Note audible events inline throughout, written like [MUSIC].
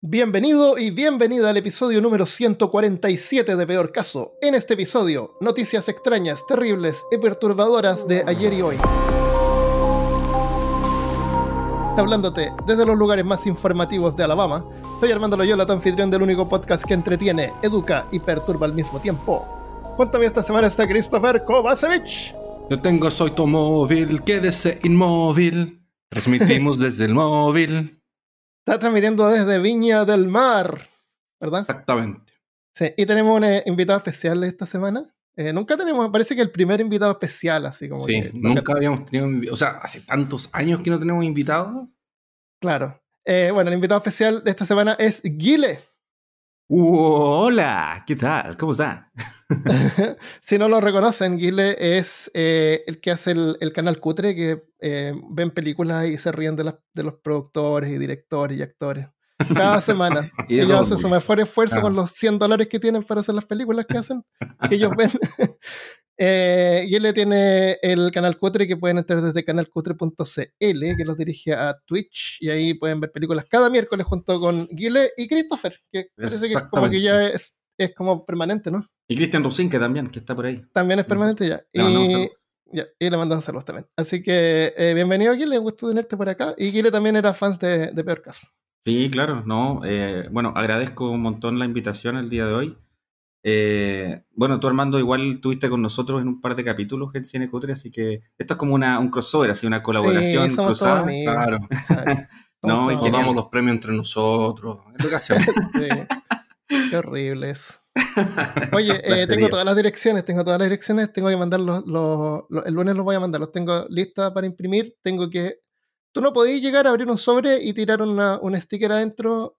Bienvenido y bienvenida al episodio número 147 de Peor Caso. En este episodio, noticias extrañas, terribles y perturbadoras de ayer y hoy. Hablándote desde los lugares más informativos de Alabama, soy Armando Loyola, tu anfitrión del único podcast que entretiene, educa y perturba al mismo tiempo. Cuéntame esta semana está Christopher Kovacevic. Yo tengo soy tu móvil, quédese inmóvil. Transmitimos [LAUGHS] desde el móvil. Está transmitiendo desde Viña del Mar, ¿verdad? Exactamente. Sí, y tenemos un eh, invitado especial esta semana. Eh, nunca tenemos, parece que el primer invitado especial, así como Sí, que- nunca habíamos tenido, o sea, hace tantos años que no tenemos invitados. Claro. Eh, bueno, el invitado especial de esta semana es Guile. Hola, ¿qué tal? ¿Cómo están? [LAUGHS] [LAUGHS] si no lo reconocen, Guile es eh, el que hace el, el canal Cutre, que eh, ven películas y se ríen de, las- de los productores y directores y actores. Cada [LAUGHS] semana. Y Ellos hacen su mejor esfuerzo con los 100 dólares que tienen para hacer las películas que hacen, que ellos ven. Eh, Guile tiene el canal Cutre que pueden entrar desde canalcutre.cl, que los dirige a Twitch, y ahí pueden ver películas cada miércoles junto con Guile y Christopher, que parece que como que ya es, es como permanente, ¿no? Y Cristian Rusinque también, que está por ahí. También es permanente ya. Le Y, saludos. ya, y le mandamos saludos también. Así que eh, bienvenido, Guile, un gusto tenerte por acá. Y Guile también era fans de, de Peor Caso. Sí, claro, no. eh, bueno, agradezco un montón la invitación el día de hoy. Eh, bueno, tú Armando igual estuviste con nosotros en un par de capítulos en Cine Cutre, así que esto es como una, un crossover, así una colaboración Sí, somos todos cruzada. amigos. Claro. [LAUGHS] No, Nos damos los premios entre nosotros. Es lo que hacemos. [LAUGHS] Sí. Qué horrible eso. [LAUGHS] Oye, eh, tengo todas las direcciones, tengo todas las direcciones, tengo que mandar los, los- los- el lunes los voy a mandar, los tengo listas para imprimir, tengo que... Tú no podías llegar a abrir un sobre y tirar una, un sticker adentro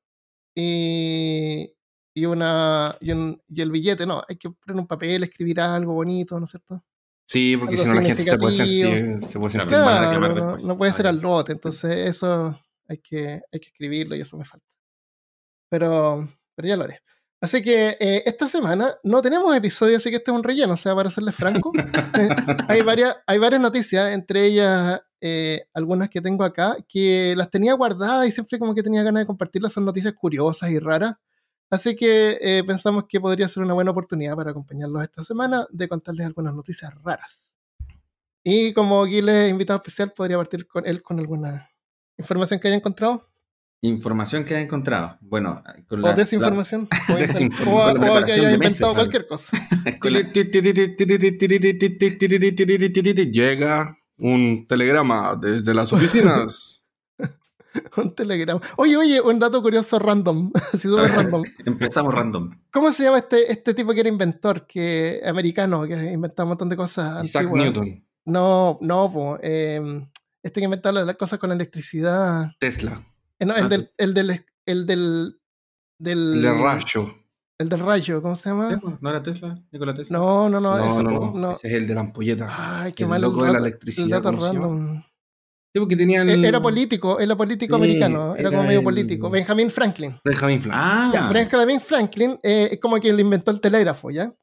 y, y, una, y, un- y el billete, no, hay que poner un papel, escribir algo bonito, ¿no es cierto? Sí, porque si no la gente se puede sentir, se puede sentir Claro. mal. reclamar no, después. no puede ser al lote, entonces eso hay que, hay que escribirlo y eso me falta. Pero, pero ya lo haré. Así que eh, esta semana no tenemos episodio, así que este es un relleno, o sea, para serles franco. [LAUGHS] hay, varias, hay varias noticias, entre ellas eh, algunas que tengo acá, que las tenía guardadas y siempre como que tenía ganas de compartirlas, son noticias curiosas y raras. Así que eh, pensamos que podría ser una buena oportunidad para acompañarlos esta semana de contarles algunas noticias raras. Y como Guile es invitado especial, podría partir con él con alguna información que haya encontrado. Información que he encontrado. Bueno, con O la, [LAUGHS] desinformación. o, invent- Desinform- o- con que haya inventado meses. cualquier cosa. [LAUGHS] con la- [LAUGHS] Llega un telegrama desde las oficinas. [LAUGHS] Un telegrama. Oye, oye, un dato curioso random. [LAUGHS] Así súper random. [LAUGHS] Empezamos random. ¿Cómo se llama este, este tipo que era inventor, que americano, que inventaba un montón de cosas Isaac antiguas? Newton. No, no, po, eh, este que inventaba las cosas con electricidad. Tesla. Eh, no, el, Ah, del, el del. El del. del El rayo. el del rayo, ¿cómo se llama? ¿No era Tesla? ¿Nikola Tesla? No, no, no. No, eso, no. Ese es el de la ampolleta. Ay, qué El mal loco de la electricidad, el dato ¿cómo se llama? random. Sí, porque tenía el... Eh, Era político, era político Sí, americano, era, como medio el- político. Benjamin Franklin. Benjamin Franklin. Ah, Ya, Benjamin Franklin eh, es como quien le inventó el telégrafo, ¿ya?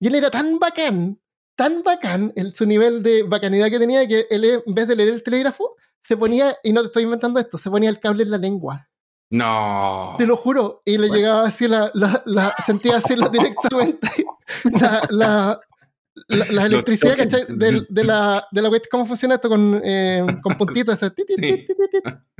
Y él era tan bacán, tan bacán, el, su nivel de bacanidad que tenía, que él en vez de leer el telégrafo, se ponía, y no te estoy inventando esto, se ponía el cable en la lengua. No. Te lo juro. Y le Bueno. llegaba así la, la, la- sentía así la- [LAUGHS] directamente la, la, la, la electricidad. ¿cachai? De, la, de la ¿Cómo funciona esto con, eh, con puntitos?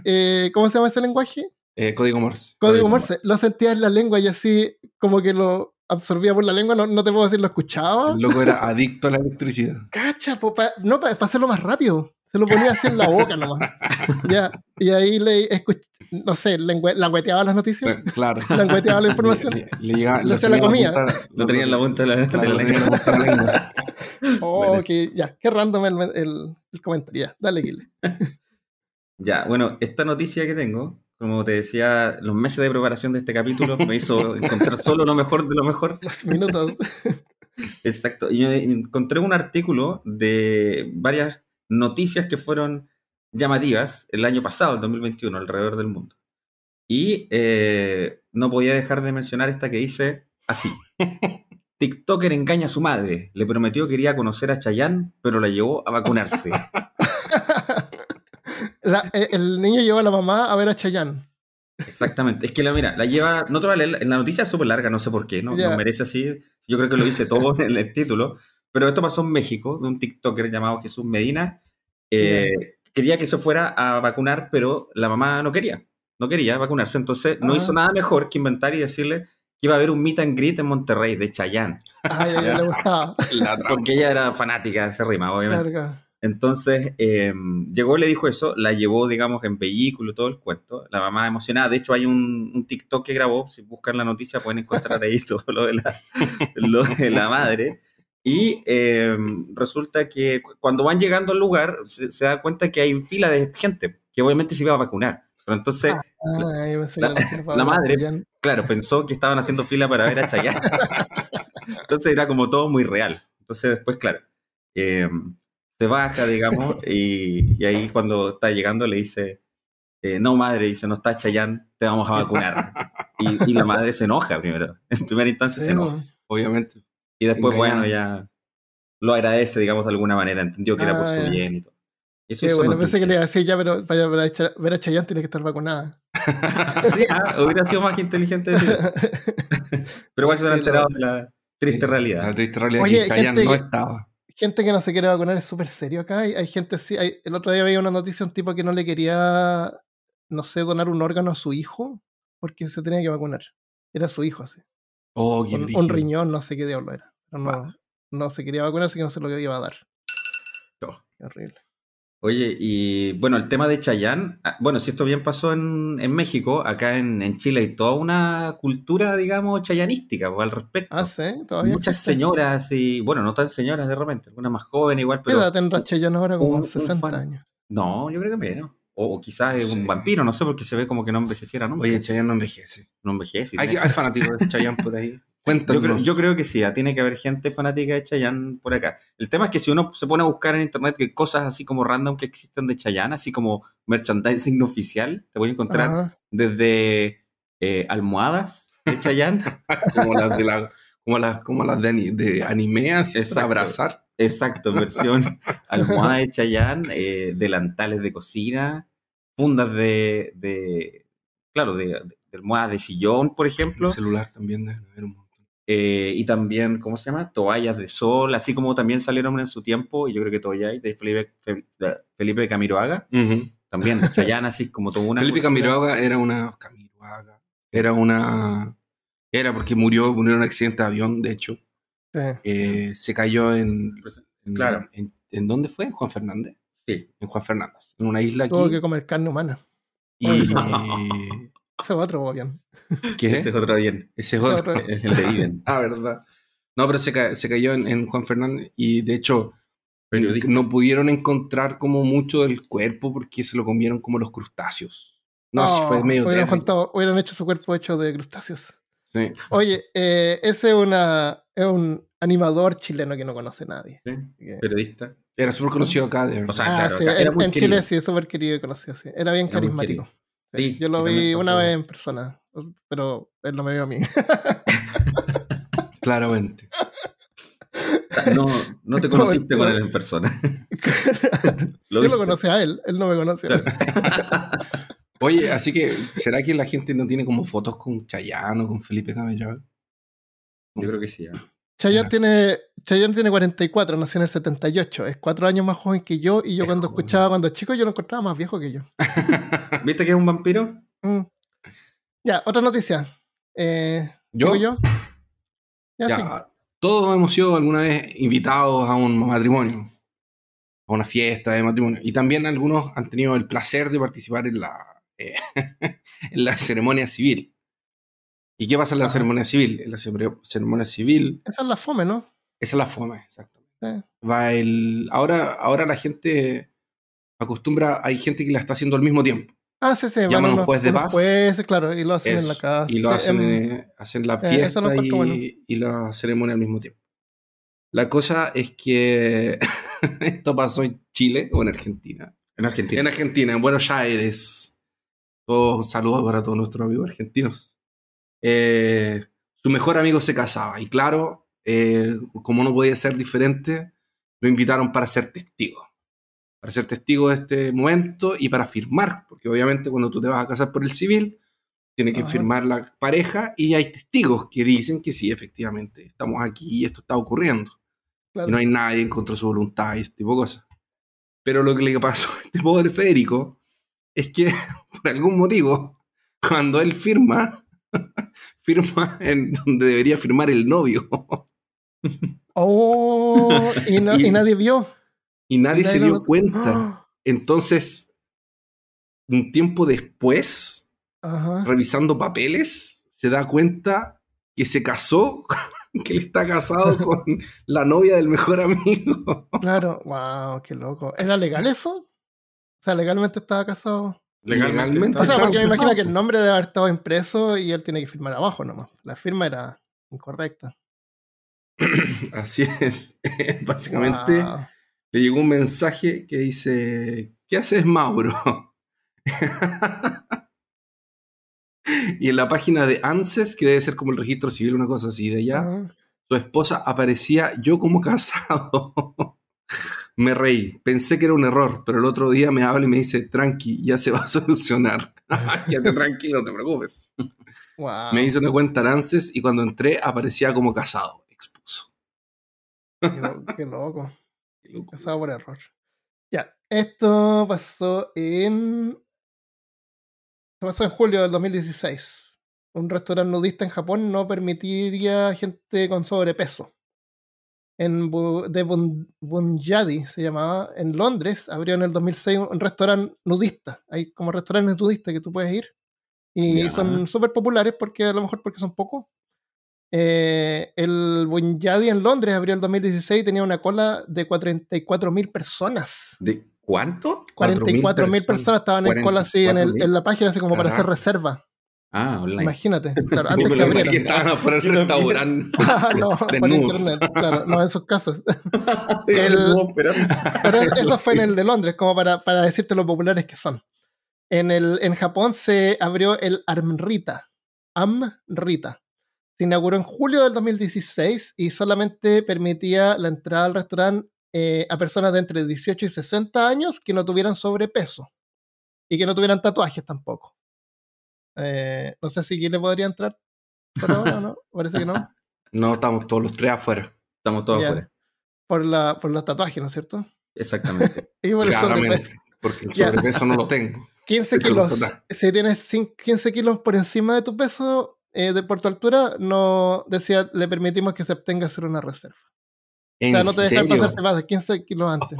Eh, ¿Cómo se llama ese lenguaje? Eh, código Morse. Código Código Morse. Lo sentía en la lengua y así como que lo absorbía por la lengua. No, no te puedo decir, lo escuchaba. El loco era adicto a la electricidad. Cacha, po, pa- no, para hacerlo más rápido. Se lo ponía así en la boca nomás. [LAUGHS] ya. Y ahí le escuch- no sé, langueteaba las noticias. Claro. Langueteaba la información. Le, le llegaba- Lo lo se la tenía en comía. punta- Lo tenía en la punta de la, de Claro, la lo tenía en lengua. la punta de la lengua. [LAUGHS] Oh, que ya, qué random el, el, el comentario. Ya, dale, Gile. [LAUGHS] Ya, bueno, esta noticia que tengo, como te decía, los meses de preparación de este capítulo me hizo encontrar solo lo mejor de lo mejor. Los minutos. Exacto. Y yo encontré un artículo de varias noticias que fueron llamativas el año pasado, el 2021, alrededor del mundo. Y eh, no podía dejar de mencionar esta que dice así. [LAUGHS] TikToker engaña a su madre. Le prometió que iría a conocer a Chayanne, pero la llevó a vacunarse. [LAUGHS] La- eh, el niño llevó a la mamá a ver a Chayanne. Exactamente. Es que la mira, la lleva. No te voy a leer. La noticia es súper larga, no sé por qué. No, Ya. no merece así. Yo creo que lo dice todo en el título. Pero esto pasó en México, de un TikToker llamado Jesús Medina. Eh, Quería que se fuera a vacunar, pero la mamá no quería. No quería vacunarse. Entonces no Ah. hizo nada mejor que inventar y decirle que iba a haber un meet and greet en Monterrey de Chayanne. Ay, a ella le [LAUGHS] gustaba. [LAUGHS] Porque ella era fanática de ese rima, obviamente. Claro. Entonces, eh, llegó, le dijo eso, la llevó, digamos, en vehículo, todo el cuento. La mamá emocionada. De hecho, hay un, un TikTok que grabó. Si buscan la noticia, pueden encontrar ahí [LAUGHS] todo lo de la, lo de la madre. Y eh, resulta que cu- cuando van llegando al lugar, se, se da cuenta que hay fila de gente que obviamente se iba a vacunar. Pero entonces, pensé La- madre. Claro, pensó que estaban haciendo fila para ver a Chayanne. [LAUGHS] Entonces era como todo muy real. Entonces después, claro, eh, se baja, digamos, y, y ahí cuando está llegando le dice, eh, no madre, dice, no está Chayanne, te vamos a vacunar. Y, y la madre se enoja primero, en primera instancia Sí, se enoja. Obviamente. Y después, bueno, ya lo agradece, digamos, de alguna manera, entendió que era por Ah, su ya. bien y todo. Eso Qué bueno, pensé que le iba a decir ya, pero para ver a, Cha- ver a Chayanne tiene que estar vacunada. [LAUGHS] Sí, ah, hubiera sido más inteligente decir. [LAUGHS] Pero igual se han Sí, enterado de la triste La realidad. triste realidad Oye, que Chayanne gente no que- estaba. gente que no se quiere vacunar es súper serio acá. Hay, hay gente así. hay- el otro día veía una noticia de un tipo que no le quería, no sé, donar un órgano a su hijo porque se tenía que vacunar. Era su hijo así. Oh, qué Un, riñón, no sé qué diablo era. No, no se quería vacunar, así que no sé lo que iba a dar. Oh. Qué horrible. Oye, y bueno, el tema de Chayanne, ah, bueno, si esto bien pasó en, en México, acá en, en Chile hay toda una cultura, digamos, chayanística pues, al respecto. Ah, sí, todavía. Muchas existe? señoras y, bueno, no tan señoras de repente, algunas más jóvenes igual, ¿Qué pero edad tendrá Chayanne ahora? Como un- un 60 fan. años. no, yo creo que menos. O, o quizás es Sí. un vampiro, no sé, porque se ve como que no envejeciera nunca. Oye, Chayanne no envejece. no envejece. Hay, hay fanáticos de Chayanne por ahí. Cuéntanos. [LAUGHS] Yo creo, yo creo que sí, ah, tiene que haber gente fanática de Chayanne por acá. El tema es que si uno se pone a buscar en internet que cosas así como random que existen de Chayanne, así como merchandising [LAUGHS] oficial, te voy a encontrar Ajá. desde eh, almohadas de Chayanne. [LAUGHS] como las de la, como las, como las de, de anime, así para Exacto. abrazar. Exacto, versión [LAUGHS] almohada de Chayanne, eh, delantales de cocina, fundas de, de claro, de, de almohadas de sillón, por ejemplo. El celular también debe haber un montón. Eh, y también, ¿cómo se llama? Toallas de sol, así como también salieron en su tiempo, y yo creo que todavía hay, de Felipe, Camiroaga, también, Chayanne, así como toda una... Felipe cultura. Camiroaga era una. Camiroaga. Era una. Era porque murió, murió en un accidente de avión, de hecho. Sí. Eh, se cayó en, en- Claro. En, ¿en dónde fue? ¿En Juan Fernández? Sí. En Juan Fernández. En una isla aquí. Tuvo que comer carne humana. Y, [LAUGHS] Ese es otro avión. ¿Qué? Ese es otro bien, Ese es otro. [LAUGHS] el de Iden. [LAUGHS] Ah, verdad. No, pero se, ca- se cayó en, en Juan Fernández y de hecho Periodista. no pudieron encontrar como mucho del cuerpo porque se lo comieron como los crustáceos. No, sí fue medio hubieran, faltado- hubieran hecho su cuerpo hecho de crustáceos. Sí. Oye, eh, ese es, una, es un animador chileno que no conoce nadie. ¿sí? Que- Periodista. Era súper conocido acá, de. O sea, ah, claro, sí, acá en, era. Chile sí, es súper querido y conocido, sí. Era bien Era carismático. Sí, yo lo yo vi una vez en persona, pero él no me vio a mí. [LAUGHS] Claramente. No, no te [LAUGHS] conociste con él en persona. [LAUGHS] yo viste. lo conocí a él, él no me conoce. a mí. Oye, así que, ¿será que la gente no tiene como fotos con Chayanne o con Felipe Camiroaga? Yo creo que sí. ah. Chayanne Ya. tiene, Chayanne tiene 44, nació en el 78. Es cuatro años más joven que yo y yo Es cuando joven. escuchaba cuando chico yo lo encontraba más viejo que yo. [LAUGHS] ¿Viste que es un vampiro? Mm. Ya, otra noticia. Eh, ¿Yo? Ya, Ya, sí. todos hemos sido alguna vez invitados a un matrimonio, a una fiesta de matrimonio. Y también algunos han tenido el placer de participar en la, eh, [LAUGHS] en la ceremonia civil. ¿Y qué pasa en la Ajá. ceremonia civil? En la cere- ceremonia civil, Esa es la fome, ¿no? esa es la fome, exactamente. Eh, Va el, ahora, ahora la gente acostumbra, hay gente que la está haciendo al mismo tiempo. Ah, sí, sí. Llaman a un juez de paz. jueces, claro, y lo hacen en la Eso, casa. Y lo hacen, eh, hacen la eso lo fiesta y, bueno. y la ceremonia al mismo tiempo. La cosa es que [LAUGHS] esto pasó en Chile o en Argentina. En Argentina. En Argentina, en Buenos Aires. Todos saludos para todos nuestros amigos argentinos. Eh, su mejor amigo se casaba y claro, eh, como no podía ser diferente, lo invitaron para ser testigo. Para ser testigo de este momento y para firmar, porque obviamente cuando tú te vas a casar por el civil, Tiene que Ajá. firmar la pareja y hay testigos que dicen que sí, efectivamente, estamos aquí y esto está ocurriendo. Claro. Y no hay nadie en contra de su voluntad y este tipo de cosas. Pero lo que le pasó a este pobre Federico es que, [LAUGHS] por algún motivo, cuando él firma, [LAUGHS] firma en donde debería firmar el novio. [LAUGHS] Oh, y, no- y Y- nadie vio. Y nadie Y se dio lo- cuenta. Entonces, un tiempo después, Ajá. revisando papeles, se da cuenta que se casó, que él está casado con la novia del mejor amigo. Claro, wow, qué loco. ¿Era legal eso? O sea, legalmente estaba casado. Legalmente. O sea, porque me imagino que el nombre debe haber estado impreso y él tiene que firmar abajo nomás. La firma era incorrecta. [CLEARS THROAT] Así es. [LAUGHS] Básicamente Wow. le llegó un mensaje que dice, ¿qué haces Mauro? [LAUGHS] y en la página de ANSES, que debe ser como el registro civil, una cosa así de allá, Ajá. su esposa aparecía yo como casado. [LAUGHS] me reí, pensé que era un error, pero el otro día me habla y me dice, tranqui, ya se va a [LAUGHS] solucionar. Quédate [LAUGHS] tranquilo, no te preocupes. Wow. Me hizo una cuenta en ANSES y cuando entré aparecía como casado, expuso. Qué, lo- [LAUGHS] qué loco. Casado por error. Ya, esto pasó en. Esto pasó en julio del 2016. Un restaurante nudista en Japón no permitiría gente con sobrepeso. En Bu- de Bun- Bunjadi se llamaba, en Londres, abrió en el 2006 un restaurante nudista. Hay como restaurantes nudistas que tú puedes ir. Y son súper populares porque a lo mejor porque son pocos. Eh, el Bunjadi en Londres abrió el 2016 y tenía una cola de 44.000 personas. ¿De cuánto? 4.000 44.000 personas estaban en cola así en, el- 44.000. en la página, así como para hacer reserva. Ah, online. Imagínate, [LAUGHS] claro, antes que Pensé que abrieran. estaban afuera del restaurante. [LAUGHS] Ah, no, [LAUGHS] por internet, claro, no en sus casas. El... el- Pero eso fue en el de Londres, como para, para decirte lo populares que son. En, el, en Japón se abrió el Amrita. Amrita. Se inauguró en julio del 2016 y solamente permitía la entrada al restaurante eh, a personas de entre 18 y 60 años que no tuvieran sobrepeso y que no tuvieran tatuajes tampoco. Eh, no sé si aquí le podría entrar, pero no, no, [LAUGHS] parece que no. No, estamos todos los tres afuera. Estamos todos Ya. afuera. Por, la, por los tatuajes, ¿no es cierto? Exactamente. [LAUGHS] Y por el sobrepeso. Claramente. Porque el [LAUGHS] sobrepeso no lo tengo. 15 Pero kilos. Si tienes cin- 15 kilos por encima de tu peso, eh, de, por tu altura, no decía, le permitimos que se abstenga a hacer una reserva. O ¿En sea, no te dejan serio? pasar, se pasa 15 kilos antes.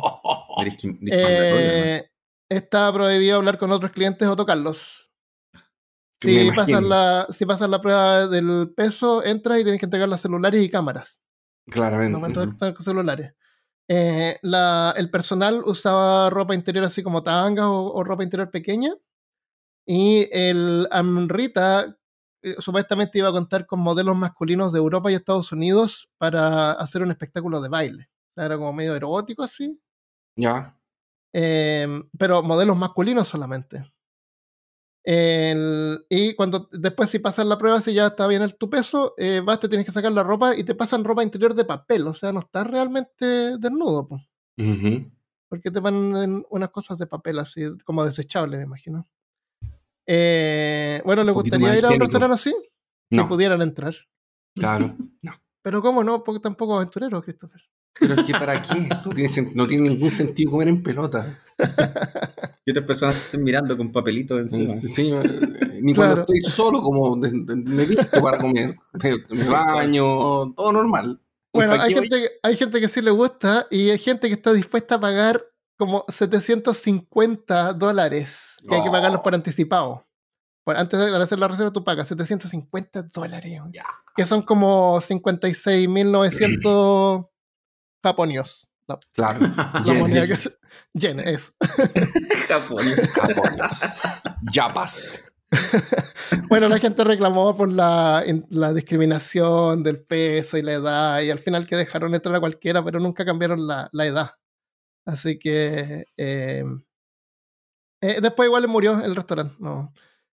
Eh, está prohibido hablar con otros clientes o tocarlos. Si pasas, la, si pasas la prueba del peso, entras y tienes que entregar los celulares y cámaras. Claramente. No entrar con celulares. Eh, la- el personal usaba ropa interior así como tanga o, o ropa interior pequeña. Y el Amrita eh, supuestamente iba a contar con modelos masculinos de Europa y Estados Unidos para hacer un espectáculo de baile. Era como medio erótico así. Ya. Eh, pero modelos masculinos solamente. El- y cuando después si pasas la prueba, si ya está bien el, tu peso, eh, vas, te tienes que sacar la ropa y te pasan ropa interior de papel, o sea, no estás realmente desnudo, Ujú. porque te ponen unas cosas de papel así, como desechables, me imagino. Eh, bueno, ¿le gustaría ir a un restaurante así? Que No, pudieran entrar. claro. [LAUGHS] No. Pero ¿cómo no? Porque tampoco aventurero, Christopher. Pero es que ¿para qué? [LAUGHS] No tiene, sen- no tiene ningún sentido comer en pelota. Y otras personas te estén mirando con papelitos encima. Sí, sí, eh, ni Claro. cuando estoy solo, como de- de- me visto para comer. Me, me baño, todo normal. Bueno, ¿Para hay gente, que- hay gente que sí le gusta y hay gente que está dispuesta a pagar como 750 dólares que hay que Oh. pagarlos por anticipado. Por, antes de hacer la reserva tú pagas 750 dólares. Ya. Que son como 56.900 japonios. La, Claro. la moneda que. Yen, [LAUGHS] yapas. [LAUGHS] Bueno, la gente reclamó por la, in- la discriminación del peso y la edad, y al final que dejaron entrar a cualquiera, pero nunca cambiaron la, la edad. Así que eh, eh, después igual murió el restaurante. No.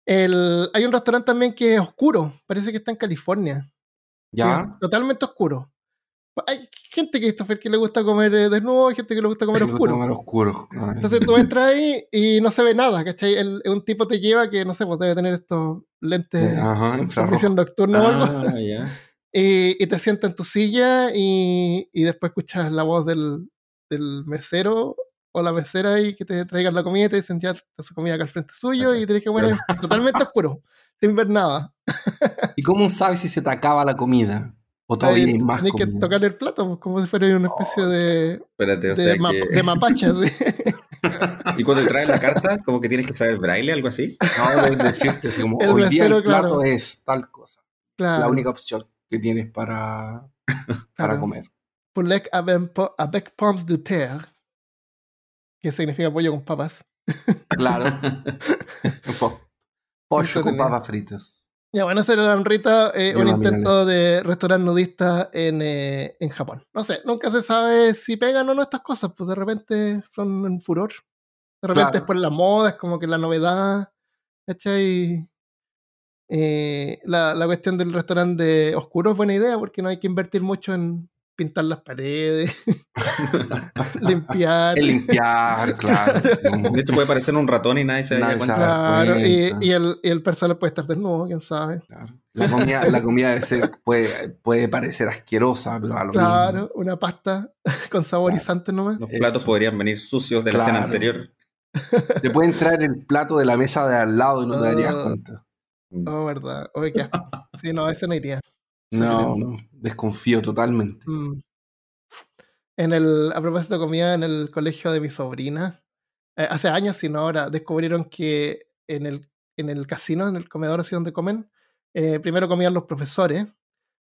El, hay un restaurante también que es oscuro, parece que está en California. Ya. Totalmente oscuro. Hay gente, Christopher, que le gusta comer eh, desnudo, hay gente que le gusta comer oscuro. comer oscuro. Ay. Entonces tú entras ahí y no se ve nada, ¿cachai? El, un tipo te lleva que, no sé, pues debe tener estos lentes Ajá, con infrarrojo. visión nocturna o algo. Ah, ya. [LAUGHS] Y, y te sienta en tu silla y, y después escuchas la voz del, del mesero o la mesera y que te traigan la comida y te dicen ya está su comida acá al frente suyo y tienes que comer totalmente oscuro, [LAUGHS] sin ver nada. ¿Y cómo sabes si se te acaba la comida? ¿O todavía Ahí hay más Tienes que tocar el plato pues, como si fuera una especie de, Espérate, o de, sea ma- que... de mapache. así. [LAUGHS] Y cuando te traen la carta, como que tienes que saber braille, algo así. No, decirte así como, [LAUGHS] El hoy día el plato claro. es tal cosa. Claro, La única opción que tienes para, [LAUGHS] para claro. comer. Poulet avec po- avec pommes de terre, que significa pollo con papas. Claro. Po- Pollo con papas fritas. Ya, bueno, ese era Rita, eh, un Viva intento de restaurante nudista en, eh, en Japón. No sé, nunca se sabe si pegan o no estas cosas, pues de repente son en furor. De repente Claro. es por la moda, es como que la novedad, ¿cachai? Eh, la, la cuestión del restaurante oscuro es buena idea porque no hay que invertir mucho en pintar las paredes, [LAUGHS] [LAUGHS] limpiar. El limpiar, claro. [LAUGHS] De hecho, puede parecer un ratón y nadie se da cuenta. Claro, y, cuenta. y el, y el personal puede estar desnudo, quién sabe. Claro. La comida, la comida puede, puede parecer asquerosa, pero a lo Claro, mismo. una pasta con saborizantes nomás. Los platos Eso. podrían venir sucios de la Claro. cena anterior. Te puede entrar el plato de la mesa de al lado y no te darías Ah. cuenta. Oh, verdad. Oye, qué asco. Sí, no, ese no iría. No, no, desconfío totalmente. Mm. En el, a propósito de comida, en el colegio de mi sobrina, eh, hace años, si no ahora, descubrieron que en el, en el casino, en el comedor así donde comen, eh, primero comían los profesores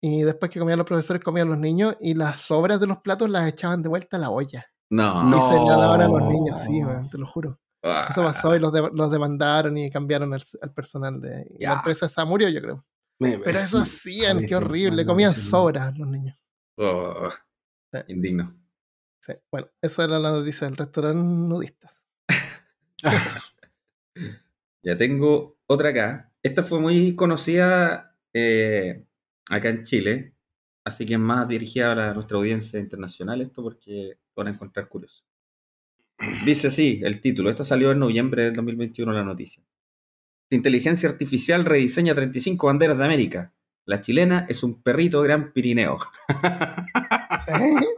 y después que comían los profesores comían los niños y las sobras de los platos las echaban de vuelta a la olla. No. No. Y se la daban a los niños, sí, weón, te lo juro. Ah. Eso pasó y los, de- los demandaron y cambiaron al, al personal de y la empresa esa murió, yo creo. Me- Pero eso hacían, qué horrible. Comían sobras los niños. Oh, Sí. indigno. Sí. Bueno, esa era la noticia del restaurante nudistas. [LAUGHS] Ya tengo otra acá. Esta fue muy conocida eh, acá en Chile, así que es más dirigida a nuestra audiencia internacional esto porque lo van a encontrar curioso. Dice así el título. Esta salió en noviembre del 2021 la noticia. Inteligencia artificial rediseña 35 banderas de América. La chilena es un perrito gran Pirineo. ¿Eh? [LAUGHS]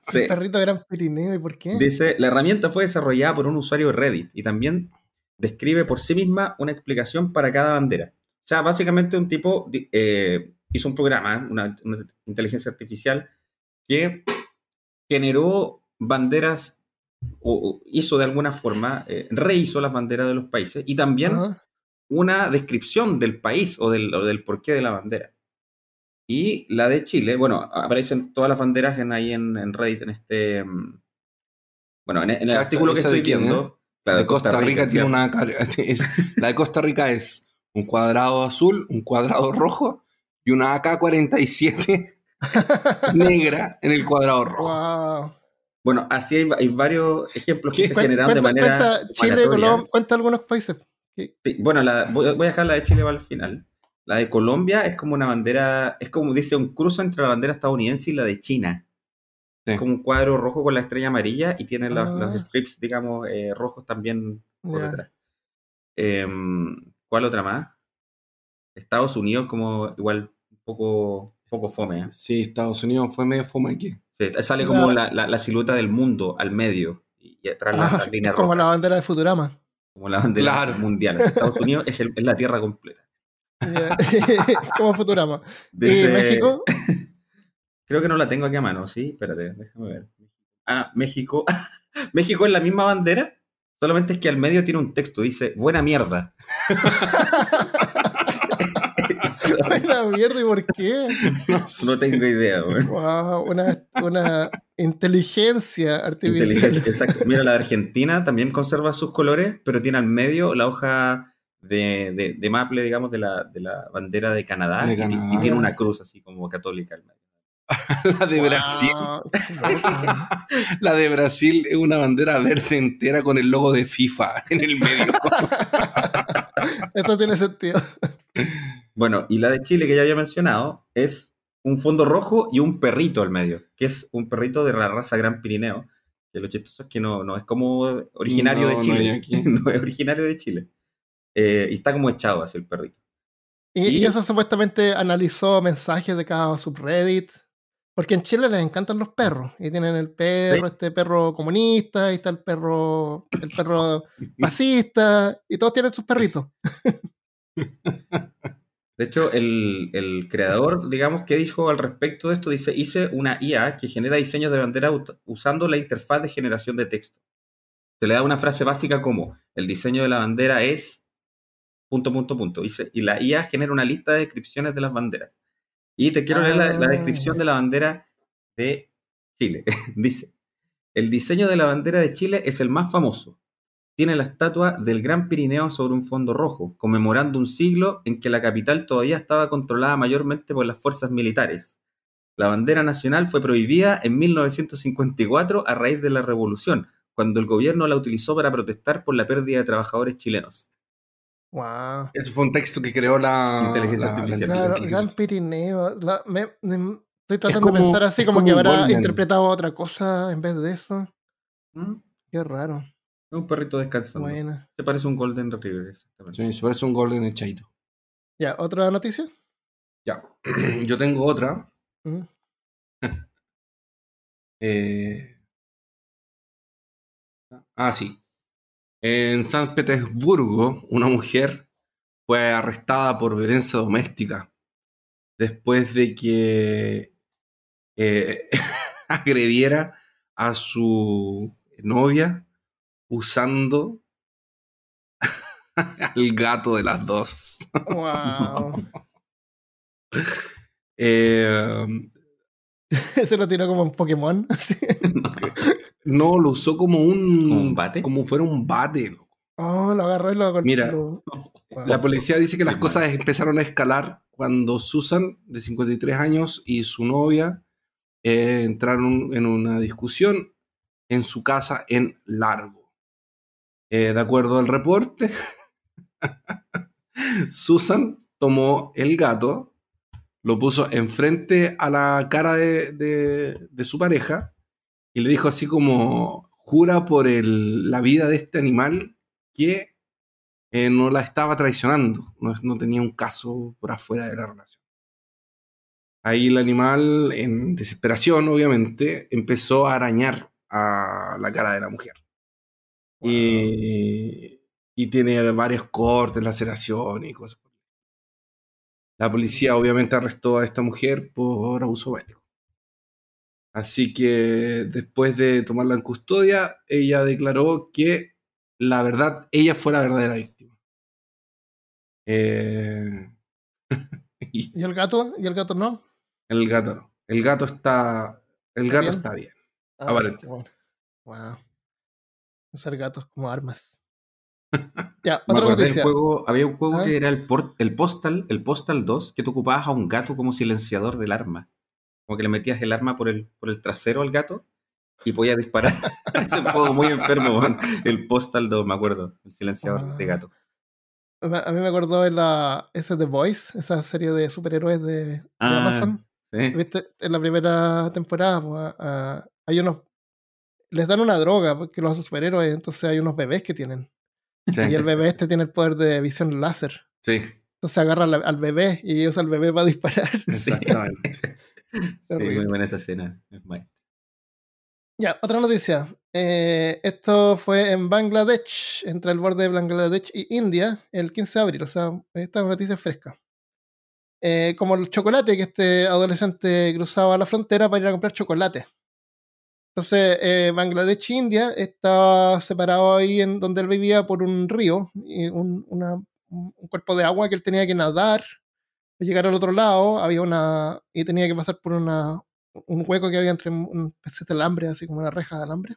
Sí. Perrito Gran Pirineo, ¿y por qué? Dice, la herramienta fue desarrollada por un usuario de Reddit y también describe por sí misma una explicación para cada bandera. O sea, básicamente un tipo eh, hizo un programa, una, una inteligencia artificial, que generó banderas o, o hizo de alguna forma, eh, rehizo las banderas de los países y también. Una descripción del país o del, o del porqué de la bandera. Y la de Chile, bueno, aparecen todas las banderas en, ahí en, en Reddit, en este. mm, Bueno, en, en el Cacha, artículo que ¿esa de estoy quién, viendo. La claro, de Costa Rica tiene una. [LAUGHS] es- la de Costa Rica es un cuadrado azul, un cuadrado rojo y una AK-47 [LAUGHS] negra en el cuadrado rojo. Wow. Bueno, así hay, hay varios ejemplos que se Cuenta, generaron de manera. cuenta Chile, cuenta algunos países. Sí, bueno, la, voy, voy a dejar la de Chile para el final. La de Colombia es como una bandera, es como dice un cruce entre la bandera estadounidense y la de China. Sí. Es como un cuadro rojo con la estrella amarilla y tiene los, Ah. los strips, digamos, eh, rojos también por detrás. Em, ¿Cuál otra más? Estados Unidos como igual un poco, poco fome. ¿eh? Sí, Estados Unidos fue medio fome aquí. Sí, sale como Claro. la, la- la silueta del mundo al medio y, atrás la- Ah, la, línea como roja, la bandera de Futurama. Como la bandera Claro. mundial. Estados Unidos es, el- es la tierra completa. [LAUGHS] Como Futurama. Dice- ¿Y México? [LAUGHS] Creo que no la tengo aquí a mano, sí, espérate, déjame ver. Ah, México. [LAUGHS] México es la misma bandera, solamente es que al medio tiene un texto, dice, buena mierda. [LAUGHS] La mierda, ¿y por qué? [LAUGHS] No tengo idea, güey. Wow, una, una inteligencia artificial. Inteligencia, exacto. Mira, la de Argentina también conserva sus colores, pero tiene al medio la hoja de, de, de maple, digamos, de la, de la bandera de Canadá, De y ti- Canadá. Y, tiene una cruz así como católica al medio. La de Wow, Brasil. La de Brasil es [LAUGHS] una bandera verde entera con el logo de FIFA en el medio. Eso tiene sentido. Bueno, y la de Chile que ya había mencionado es un fondo rojo y un perrito al medio, que es un perrito de la raza Gran Pirineo. Que lo chistoso es que no, no es como originario No, de no Chile. aquí. [LAUGHS] No, es originario de Chile. Eh, y está como echado así el perrito. Y, Y- y eso supuestamente analizó mensajes de cada subreddit. Porque en Chile les encantan los perros. Y tienen el perro, Sí. este perro comunista, y está el perro, el perro [LAUGHS] fascista, y todos tienen sus perritos. [LAUGHS] De hecho, el, el creador, digamos, que dijo al respecto de esto, dice, hice una IA que genera diseños de bandera usando la interfaz de generación de texto. Se le da una frase básica como, el diseño de la bandera es... punto, punto, punto. Y, se- y la IA genera una lista de descripciones de las banderas. Y te quiero leer la, la Ah. descripción de la bandera de Chile. [LAUGHS] dice, el diseño de la bandera de Chile es el más famoso. Tiene la estatua del Gran Pirineo sobre un fondo rojo, conmemorando un siglo en que la capital todavía estaba controlada mayormente por las fuerzas militares. La bandera nacional fue prohibida en 1954 a raíz de la revolución, cuando el gobierno la utilizó para protestar por la pérdida de trabajadores chilenos. Wow. Ese fue un texto que creó la Inteligencia la- la artificial. Claro, Gran Pirineo. la- me- me- estoy tratando como- de pensar así es como, como que habrá interpretado otra cosa en vez de eso. ¿Mm? Qué raro. Un perrito descansando. Buena. Se parece a un Golden Retriever, exactamente. Sí, se parece un golden echadito. Ya, ¿otra noticia? Ya. [CLEARS THROAT] Yo tengo otra. Mm. [LAUGHS] Eh, Ah, sí. En San Petersburgo, una mujer fue arrestada por violencia doméstica después de que eh, [LAUGHS] agrediera a su novia usando [LAUGHS] al gato de las dos. [LAUGHS] Wow. Eh, [LAUGHS] Se lo tiró como un Pokémon. no, lo usó como un. ¿Como un bate? Como fuera un bate. loco. Oh, lo agarró y lo golpeó. Mira, Wow. La policía dice que las Qué cosas empezaron a escalar cuando Susan, de 53 años, y su novia eh, entraron en una discusión en su casa en Largo. Eh, de acuerdo al reporte, [LAUGHS] Susan tomó el gato, lo puso enfrente a la cara de, su pareja y le dijo así como, jura por la vida de este animal que eh, no la estaba traicionando, no, no tenía un caso por afuera de la relación. Ahí el animal, en desesperación, obviamente, empezó a arañar a la cara de la mujer. Y, y tiene varios cortes, laceración y cosas. La policía obviamente arrestó a esta mujer por abuso doméstico. Así que después de tomarla en custodia, ella declaró que la verdad, ella fue la verdadera víctima. Eh, [LAUGHS] y ¿Y el gato? ¿Y el gato no? el gato no. El gato está. El ¿Está gato bien? está bien. Ah, Aparente. qué bueno. Wow. Usar gatos como armas. [LAUGHS] ya, Me otra noticia. juego, había un juego Ah. que era el, por- el Postal, el Postal 2, que tú ocupabas a un gato como silenciador del arma. Como que le metías el arma por el, por el trasero al gato y podía disparar. [LAUGHS] Ese juego muy enfermo, man. El Postal 2, me acuerdo. El silenciador de Ah. gato. A mí me acordó de la ese The Voice, esa serie de superhéroes de, de Ah, Amazon. ¿sí? ¿Viste? En la primera temporada pues, a- hay unos. Les dan una droga porque los hacen superhéroes, entonces hay unos bebés que tienen. Sí. Y el bebé este tiene el poder de visión láser. Sí, Entonces agarra al, al bebé y usa al bebé para disparar. [LAUGHS] Exactamente. [LAUGHS] Sí, muy buena esa escena. Ya, otra noticia. Eh, esto fue en Bangladesh, entre el borde de Bangladesh y India, el 15 de abril. O sea, esta noticia es fresca. Eh, como el chocolate, que este adolescente cruzaba la frontera para ir a comprar chocolate. Entonces, eh, Bangladesh India está separado ahí en donde él vivía por un río, y un, una- un un cuerpo de agua que él tenía que nadar, llegar al otro lado, había una. y tenía que pasar por una, un hueco que había entre un de alambre, así como una reja de alambre.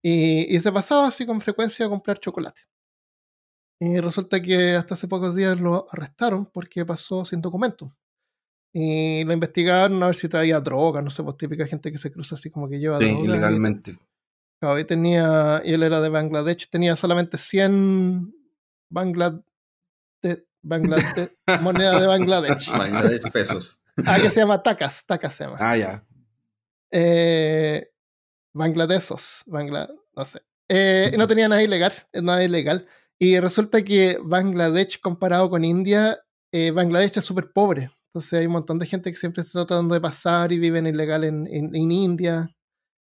Y, y se pasaba así con frecuencia a comprar chocolate. Y resulta que hasta hace pocos días lo arrestaron porque pasó sin documento. Y lo investigaron a ver si traía droga, no sé, pues típica gente que se cruza así como que lleva Sí, droga. y- ilegalmente. Claro, y tenía, y él era de Bangladesh, tenía solamente 100 Bangladesh, Bangladesh [LAUGHS] moneda de Bangladesh. Bangladesh pesos. [LAUGHS] Ah, que se llama Takas, Takas se llama. Ah, ya. Eh, Bangladesos, Bangla, no sé. Eh, y no tenía nada ilegal, nada ilegal. Y resulta que Bangladesh comparado con India, eh, Bangladesh es súper pobre. Entonces hay un montón de gente que siempre está tratando de pasar y viven ilegal en, en, en India.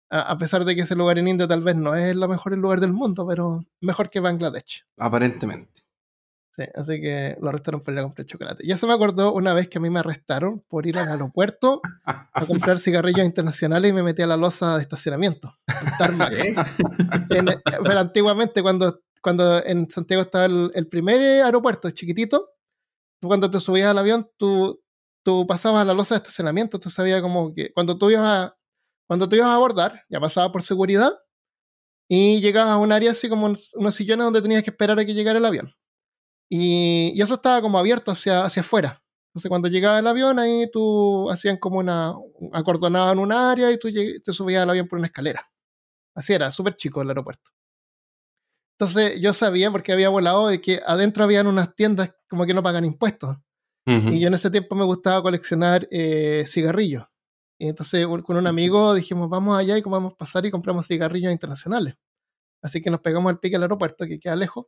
A, a pesar de que ese lugar en India tal vez no es el mejor lugar del mundo, pero mejor que Bangladesh. Aparentemente. Sí, así que lo arrestaron por ir a comprar chocolate. Y eso me acordó una vez que a mí me arrestaron por ir al aeropuerto [LAUGHS] a comprar cigarrillos internacionales y me metí a la losa de estacionamiento. pero antiguamente, cuando, cuando en Santiago estaba el, el primer aeropuerto chiquitito, tú cuando te subías al avión, tú, tú pasabas a la losa de estacionamiento. Tú sabías como que cuando tú ibas a, cuando tú ibas a abordar, ya pasabas por seguridad y llegabas a un área así como unos, sillones donde tenías que esperar a que llegara el avión. Y, y eso estaba como abierto hacia, hacia afuera. Entonces, cuando llegaba el avión, ahí tú hacían como una. acordonaban un área y tú te subías al avión por una escalera. Así era, súper chico el aeropuerto. Entonces, yo sabía, porque había volado, de que adentro habían unas tiendas como que no pagan impuestos. Y yo en ese tiempo me gustaba coleccionar eh, cigarrillos. Y entonces un- con un amigo dijimos, vamos allá y cómo vamos a pasar y compramos cigarrillos internacionales. Así que nos pegamos al pique al aeropuerto, que queda lejos,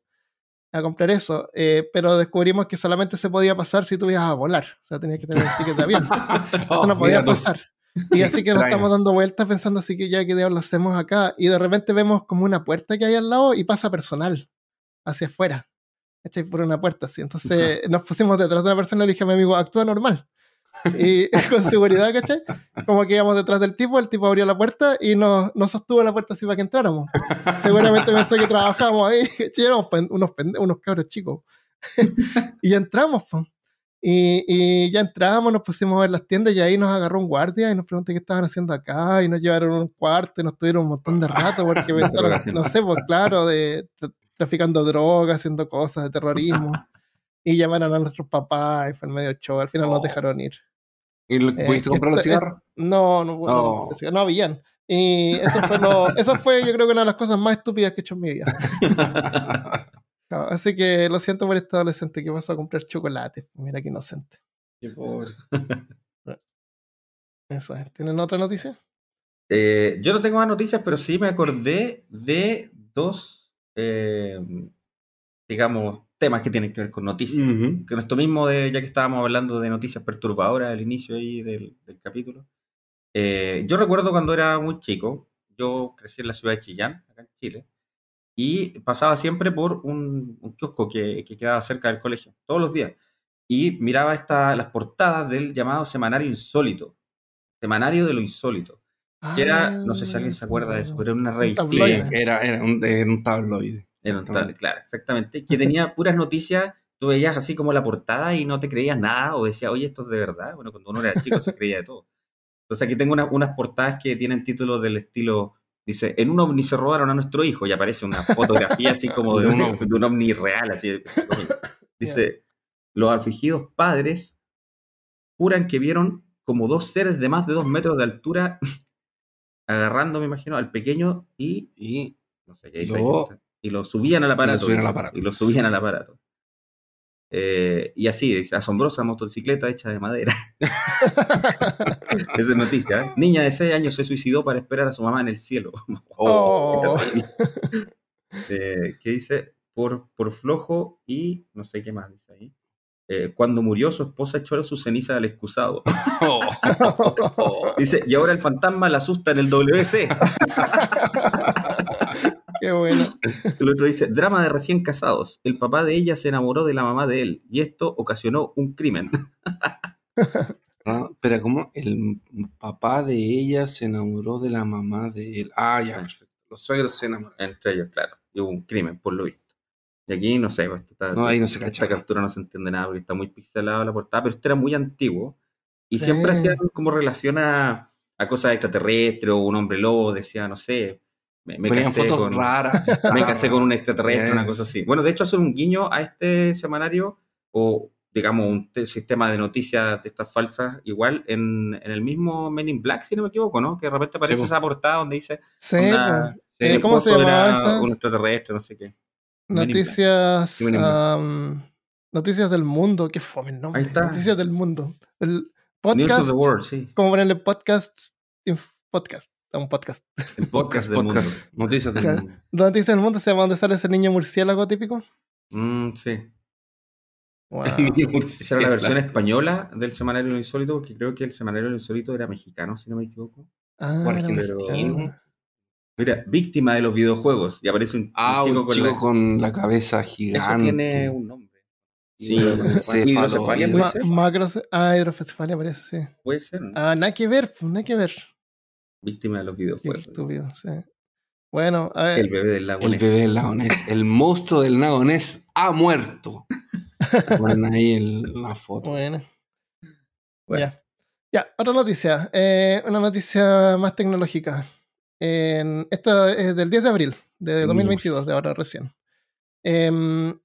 a comprar eso. Eh, pero descubrimos que solamente se podía pasar si tú ibas a volar. O sea, tenías que tener el ticket de avión. [LAUGHS] Oh, no podía pasar. Y así que nos estamos dando vueltas pensando así que ya que diablos hacemos acá. Y de repente vemos como una puerta que hay al lado y pasa personal hacia afuera. ¿Cachai? Por una puerta así. Entonces nos pusimos detrás de una persona y le dije a mi amigo, actúa normal. Y [LAUGHS] con seguridad, ¿cachai? Como que íbamos detrás del tipo, el tipo abrió la puerta y nos, nos sostuvo la puerta así para que entráramos. Seguramente pensó que trabajábamos ahí, ¿cachai? Éramos unos, unos cabros chicos. [LAUGHS] y entramos, po. Y, y ya entramos, nos pusimos a ver las tiendas y ahí nos agarró un guardia y nos preguntó qué estaban haciendo acá y nos llevaron a un cuarto y nos tuvieron un montón de rato porque [LAUGHS] pensaron, no sé, pues claro, de traficando drogas, haciendo cosas de terrorismo. [LAUGHS] y llamaron a nuestros papás y fue el medio show. Al final nos Oh. dejaron ir. ¿Y lo- Eh, pudiste comprar los cigarros? No, no, no, Oh. no, no habían. Y eso fue, lo, [LAUGHS] eso fue, yo creo que una de las cosas más estúpidas que he hecho en mi vida. [LAUGHS] Así que lo siento por este adolescente que pasó a comprar chocolate. Mira qué inocente. Qué pobre. Eso es. ¿Tienen otra noticia? Eh, yo no tengo más noticias, pero sí me acordé de dos, eh, digamos, temas que tienen que ver con noticias. Ujú. Que esto mismo, de, ya que estábamos hablando de noticias perturbadoras al inicio ahí del, del capítulo. Eh, yo recuerdo cuando era muy chico, yo crecí en la ciudad de Chillán, acá en Chile, y pasaba siempre por un, un kiosco que, que quedaba cerca del colegio, todos los días. Y miraba esta, las portadas del llamado Semanario Insólito. Semanario de lo Insólito. Que era, no sé si alguien se acuerda de eso, pero era una revista. Sí, tabloide. era, era, un, era un tabloide. Era un tablet, claro, exactamente. Que tenía puras noticias, tú veías así como la portada y no te creías nada, o decías, oye, esto es de verdad. Bueno, cuando uno era chico se creía de todo. Entonces aquí tengo una- unas portadas que tienen títulos del estilo, dice, en un ovni se robaron a nuestro hijo, y aparece una fotografía así como [LAUGHS] de De un, un ovni. de un ovni real, así. Dice, los afligidos padres juran que vieron como dos seres de más de dos metros de altura agarrando, me imagino, al pequeño y Y no sé qué dice Lo- ahí. Y lo subían al aparato. subían al dice, aparato. Y lo subían al aparato. Eh, y así, dice, asombrosa motocicleta hecha de madera. [LAUGHS] Esa es noticia. ¿eh? Niña de 6 años se suicidó para esperar a su mamá en el cielo. oh, [LAUGHS] Oh. Eh, ¿Qué dice? Por, por flojo y no sé qué más dice ahí. Eh, cuando murió su esposa echó su ceniza al excusado. [LAUGHS] oh, oh. [LAUGHS] Dice, y ahora el fantasma la asusta en el WC. [LAUGHS] Qué bueno. El otro dice, drama de recién casados. El papá de ella se enamoró de la mamá de él y esto ocasionó un crimen. Ah, pero como el papá de ella se enamoró de la mamá de él. Ah, ya, perfecto. Los suegros se enamoran. Entre ellos, claro. Y hubo un crimen, por lo visto. Y aquí, no sé, pues, esta, No, ahí no se esta captura no se entiende nada porque está muy pixelada la portada, pero esto era muy antiguo. Y Sí. siempre hacían como relación a, a cosas extraterrestres o un hombre lobo, decía, no sé, me, casé con... raras. [LAUGHS] me casé con un extraterrestre, una cosa así. Bueno, de hecho, hacer un guiño a este semanario, o digamos, un te- sistema de noticias de estas falsas, igual en, en el mismo Men in Black, si no me equivoco, ¿no? Que de repente aparece Sí, esa portada donde dice Sí, una- mi ¿cómo se llamaba era esa? un extraterrestre, no sé qué. Noticias. Noticias del mundo. Qué fome el nombre. Ahí está. Noticias del mundo. El podcast, the World, sí. como ponerle podcast, podcast, un podcast. El podcast del podcast, noticias del Claro. mundo. Noticias del mundo se llama donde sale ese niño murciélago típico. mundo. Mm, sí. Wow. Esa era la versión española del Semanario Lo Insólito, porque creo que el Semanario Lo Insólito era mexicano, si no me equivoco. Ah, mexicano. Mira, víctima de los videojuegos. Y aparece un, Ah, un chico, un con, chico la- con la cabeza Eso gigante. tiene un nombre. Sí, Hidrocefalia. Puede ser. ah, hidrocefalia parece, sí. Puede ser, ¿no? Ah, nada que ver, pues, nada que ver. Víctima de los Qué videojuegos. estúpido, sí. Bueno, a ver, El bebé del lago El bebé del lago. El monstruo del lago Ness ha muerto. [LAUGHS] Ponen ahí el- la foto. bueno. Bueno. Ya. Ya, otra noticia. eh, una noticia más tecnológica. En, esta es del 10 de abril de 2022, de ahora recién. Em,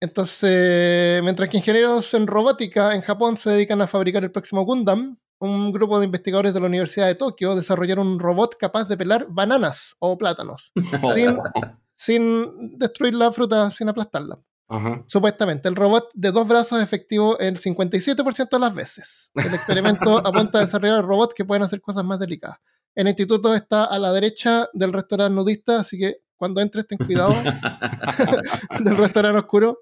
entonces, mientras que ingenieros en robótica en Japón se dedican a fabricar el próximo Gundam, un grupo de investigadores de la Universidad de Tokio desarrollaron un robot capaz de pelar bananas o plátanos [LAUGHS] sin, sin destruir la fruta, sin aplastarla. Ajá. Supuestamente, el robot de dos brazos es efectivo el 57% de las veces. El experimento [LAUGHS] apunta a desarrollar robots que pueden hacer cosas más delicadas. El instituto está a la derecha del restaurante nudista, así que cuando entres ten cuidado [LAUGHS] del restaurante oscuro,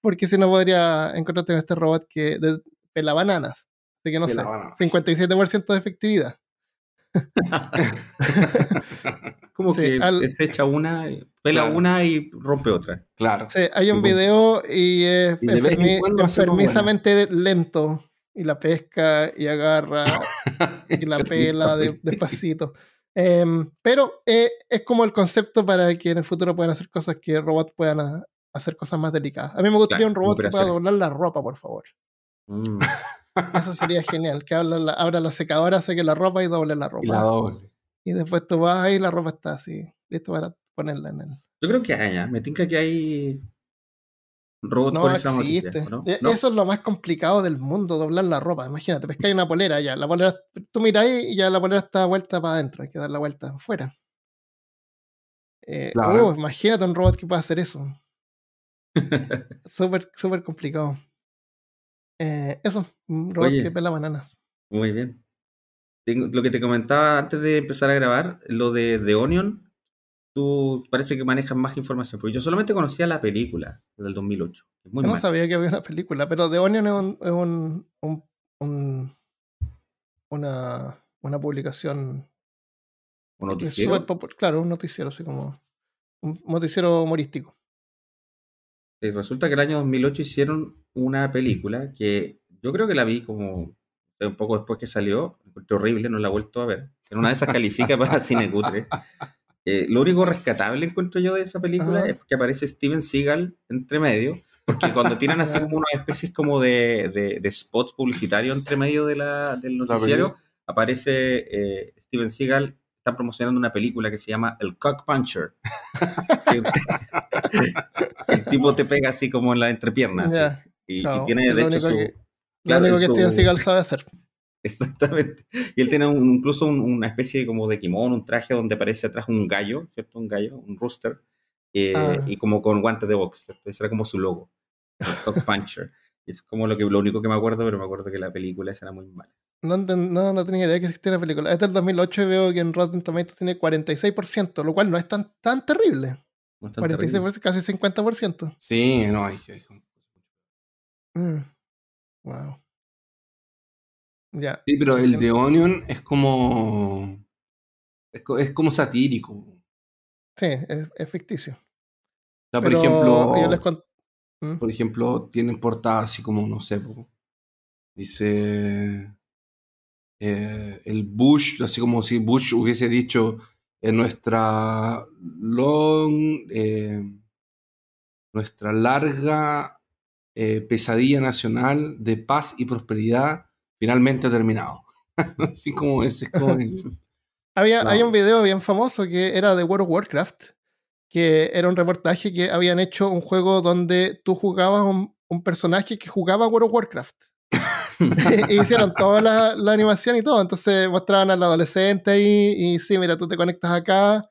porque si no podría encontrarte con este robot que de, pela bananas. Así que no Pela sé, bananas. 57% de efectividad. [LAUGHS] Como Sí, que al- desecha una, pela Claro. una y rompe otra. Claro. Sí, hay un video y es Y enfermi- enfermizamente lento y la pesca y agarra [LAUGHS] y la pela de- despacito. Em, pero eh, es como el concepto para que en el futuro puedan hacer cosas que robots puedan hacer cosas más delicadas. A mí me gustaría Claro, un robot que pueda doblar la ropa, por favor. Mm. Eso sería genial. Que abra la, abra la secadora, seque la ropa y doble la ropa. Y la doble. Y después tú vas ahí y la ropa está así, listo para ponerla en el. Yo creo que hay, ¿eh? me tinca que hay robots No con esa existe. noticia, ¿no? E- ¿No? Eso es lo más complicado del mundo, doblar la ropa. Imagínate, pescáis una polera ya. La polera, tú miras ahí y ya la polera está vuelta para adentro. Hay que dar la vuelta afuera. Eh, Claro. uh, imagínate un robot que pueda hacer eso. [LAUGHS] Súper, súper complicado. Eh, eso, un robot Oye. que pela bananas. Muy bien. Tengo- lo que te comentaba antes de empezar a grabar, lo de The Onion, tú parece que manejas más información, porque yo solamente conocía la película del 2008. Es muy Yo no mal. sabía que había una película, pero The Onion es un, es un, un- un- una, una publicación ¿Un noticiero? claro, un noticiero, así como un noticiero humorístico. Eh, Resulta que el año 2008 hicieron una película que yo creo que la vi como eh, un poco después que salió, horrible, no la he vuelto a ver. En una de esas califica para cine cutre. [LAUGHS] Eh, lo único rescatable encuentro yo de esa película Ajá. es que aparece Steven Seagal entre medio, porque cuando [LAUGHS] tiran así como unas especies como de, de, de spots publicitarios entre medio de la, del noticiero, aparece eh, Steven Seagal, están promocionando una película que se llama El Cock Puncher. [LAUGHS] El tipo te pega así como en la entrepierna. Y, tiene de hecho su... que- claro, lo único que su- Steven Seagal sabe hacer. [LAUGHS] Exactamente. Y él tiene un- incluso un- una especie como de kimono, un traje donde aparece atrás un gallo, ¿cierto? Un gallo, un rooster, eh, Ah. y como con guantes de box, ¿cierto? Ese era como su logo, Cock [LAUGHS] Puncher. Y es como lo, que, lo único que me acuerdo, pero me acuerdo que la película esa era muy mala. No, no, no tenía idea que existía una película. Es del 2008 y veo que en Rotten Tomatoes tiene 46%, lo cual no es tan, tan terrible. No es tan 46%, terrible. casi 50%. Sí, no, hay. Mm. Wow. Ya. Sí, pero el de Onion es como. Es, co- es como satírico. O Sí, es, es ficticio. sea, por Pero ejemplo. yo les cont- ¿Mm? Por ejemplo, tienen portadas así como, no sé, dice eh, el Bush, así como si Bush hubiese dicho en nuestra long, eh, nuestra larga eh, pesadilla nacional de paz y prosperidad finalmente terminado. [LAUGHS] así como ese es como el- Había, No. hay un video bien famoso que era de World of Warcraft, que era un reportaje que habían hecho un juego donde tú jugabas un, un personaje que jugaba World of Warcraft. [LAUGHS] [LAUGHS] y hicieron toda la, la animación y todo. Entonces mostraban al adolescente ahí y sí, mira, tú te conectas acá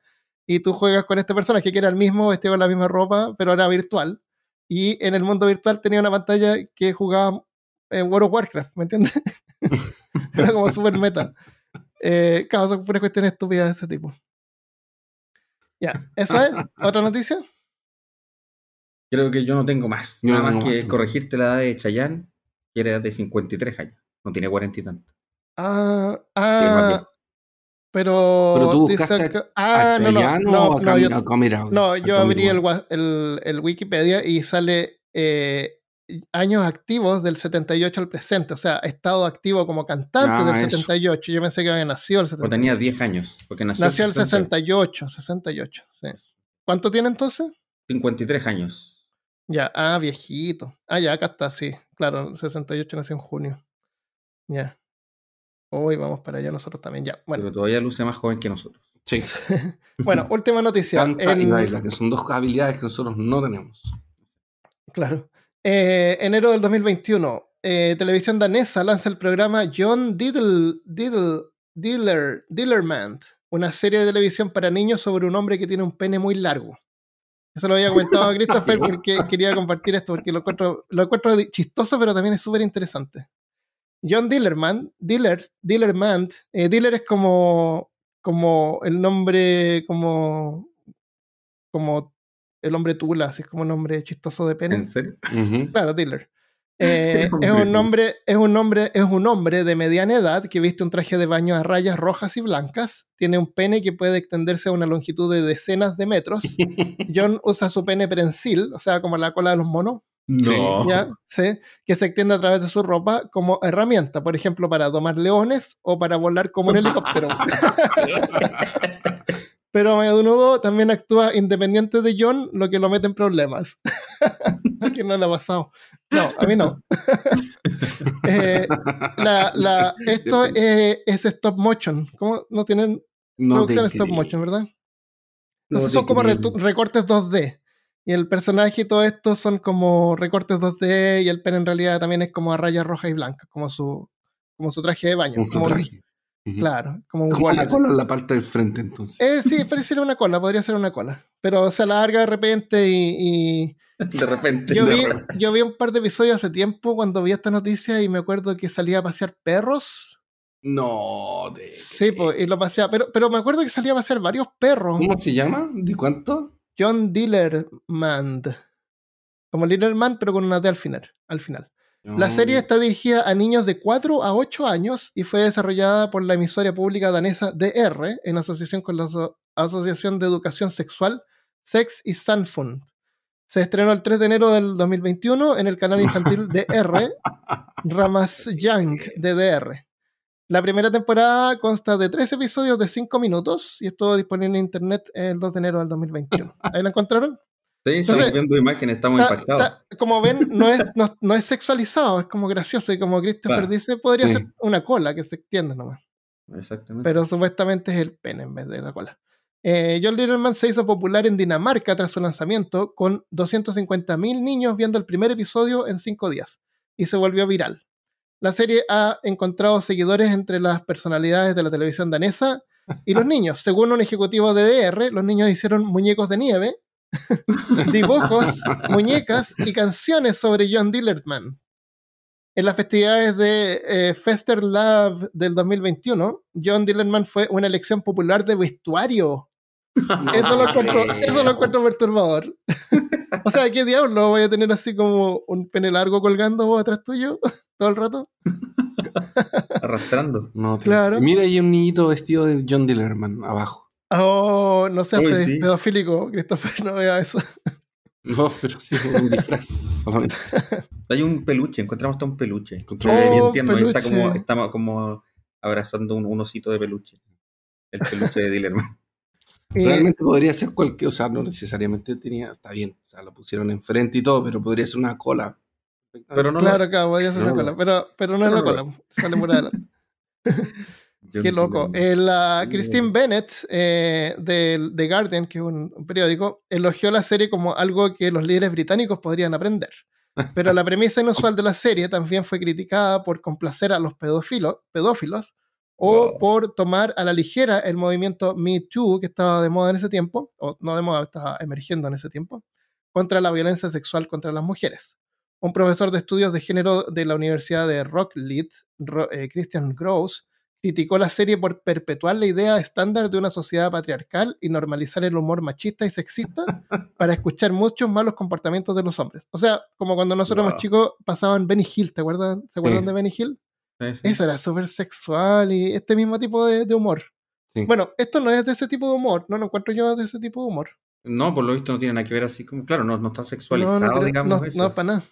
y tú juegas con este personaje que era el mismo, vestido con la misma ropa, pero era virtual. Y en el mundo virtual tenía una pantalla que jugaba en World of Warcraft, ¿me entiendes? [LAUGHS] Era como súper meta. Eh, claro, son puras cuestiones estúpidas de ese tipo. Ya, ¿esa es? ¿Otra noticia? Creo que yo no tengo más. Yo Nada no más tengo que corregirte la edad de Chayanne, que era de 53 años. No tiene 40 y tanto. Ah, ah, pero, Pero tú dice buscaste acá- ah, ¿A no, no, no, o a no, yo, a no, A yo abrí el, el, el Wikipedia y sale eh, años activos del 78 al presente, o sea, estado activo como cantante Ah, del eso. 78, yo pensé que había nacido el O 78. tenía 10 años. Porque nació, Nació el 60, 68, 68, sí. ¿Cuánto tiene entonces? 53 años. Ya, ah, viejito. Ah, ya, acá está, sí. Claro, el 68 nació en junio. Ya. Hoy vamos para allá nosotros también, ya. Bueno, Pero todavía luce más joven que nosotros. Sí. [LAUGHS] bueno última noticia. Canta y baila, que son dos habilidades que nosotros no tenemos. Claro. Eh, enero del 2021, eh, televisión danesa lanza el programa John Diddle, Diddle, Diller, Dillerman, una serie de televisión para niños sobre un hombre que tiene un pene muy largo. Eso lo había comentado a [LAUGHS] Christopher porque quería compartir esto, porque lo encuentro, lo encuentro chistoso, pero también es súper interesante. John Dillerman, Diller, Dillerman, eh, Diller es como, como el nombre, como, como el hombre Tula, así es como un nombre chistoso de pene. ¿En serio? Claro, dealer. [LAUGHS] Eh, es un hombre, es un hombre, es un hombre de mediana edad que viste un traje de baño a rayas rojas y blancas. Tiene un pene que puede extenderse a una longitud de decenas de metros. [LAUGHS] John usa su pene prensil, o sea, como la cola de los monos, No. ¿ya? Sí, que se extiende a través de su ropa como herramienta, por ejemplo, para domar leones o para volar como un [LAUGHS] helicóptero. Pero a menudo también actúa independiente de John, lo que lo mete en problemas. [LAUGHS] ¿A quién no le ha pasado? No, a mí no. [LAUGHS] Eh, la- la- esto es, es stop motion. ¿Cómo no tienen No producción stop motion, verdad? Entonces son como retu- recortes 2D. Y el personaje y todo esto son como recortes 2D y el pene en realidad también es como a rayas rojas y blancas, como su, como su traje de baño. Como traje. Claro, como un una cola en la parte del frente, entonces. Eh, sí, pareciera una cola, podría ser una cola. Pero se alarga de repente y, y De repente. yo, de vi, repente. yo vi un par de episodios hace tiempo cuando vi esta noticia y me acuerdo que salía a pasear perros. No, de. Sí, pues, y lo paseaba. Pero, pero me acuerdo que salía a pasear varios perros. ¿Cómo se llama? ¿De cuánto? John Dillerman. Como Little pero con una D al final. Al final. La serie está dirigida a niños de 4 a 8 años y fue desarrollada por la emisora pública danesa DR en asociación con la Aso- Asociación de Educación Sexual Sex y Sanfund. Se estrenó el 3 de enero del 2021 en el canal infantil [LAUGHS] DR Ramasjang de DR. La primera temporada consta de tres episodios de 5 minutos y estuvo disponible en internet el 2 de enero del 2021. ¿Ahí lo encontraron? Sí, Entonces- estamos viendo imágenes, estamos impactados. como ven, no es, no, no es sexualizado, es como gracioso. Y como Christopher Claro. dice, podría Sí. ser una cola que se extiende nomás. Exactamente. Pero supuestamente es el pene en vez de la cola. Eh, John Littleman se hizo popular en Dinamarca tras su lanzamiento, con 250.000 niños viendo el primer episodio en cinco días, y se volvió viral. La serie ha encontrado seguidores entre las personalidades de la televisión danesa y los [LAUGHS] niños. Según un ejecutivo de DR, los niños hicieron muñecos de nieve, [LAUGHS] dibujos, muñecas y canciones sobre John Dillerman. En las festividades de eh, Fester Love del 2021, John Dillerman fue una elección popular de vestuario. [LAUGHS] Eso lo encuentro, eso lo encuentro perturbador. [LAUGHS] o sea, ¿qué diablo? ¿Voy a tener así como un pene largo colgando vos atrás tuyo todo el rato? Arrastrando. No, Claro. Mira, hay un niñito vestido de John Dillerman abajo. Oh, no seas Uy, ped- sí. pedofílico, Christopher, [LAUGHS] no vea eso. No, pero sí, un disfraz [LAUGHS] solamente. Hay un peluche, encontramos hasta un peluche. Ve bien Oh, tierno está peluche. como, está como abrazando un, un osito de peluche. El peluche de Dillerman. [LAUGHS] Y- Realmente podría ser cualquier, o sea, no necesariamente tenía, está bien, o sea, lo pusieron enfrente y todo, pero podría ser una cola. Pero no claro, claro, podía ser No una cola, pero, pero no es la cola, sale por adelante. Qué loco. Dillerman. Eh, la. Christine Bennett eh, de The Guardian, que es un, un periódico, elogió la serie como algo que los líderes británicos podrían aprender. Pero la premisa inusual de la serie también fue criticada por complacer a los pedófilos, pedófilos o Wow. por tomar a la ligera el movimiento Me Too, que estaba de moda en ese tiempo, o no de moda, estaba emergiendo en ese tiempo, contra la violencia sexual contra las mujeres. un profesor de estudios de género de la Universidad de Rocklead, Ro- eh, Christian Gross, criticó la serie por perpetuar la idea estándar de una sociedad patriarcal y normalizar el humor machista y sexista [LAUGHS] para escuchar muchos malos comportamientos de los hombres. O sea, como cuando nosotros Wow. éramos chicos pasaban Benny Hill, ¿te acuerdan? ¿Se acuerdan Sí. de Benny Hill? Sí, sí. Eso era súper sexual y este mismo tipo de, de humor. Bueno, esto no es de ese tipo de humor, no lo encuentro yo de ese tipo de humor. No, por lo visto no tiene nada que ver así como, claro, no, no está sexualizado, no, digamos. no, eso. no, para nada.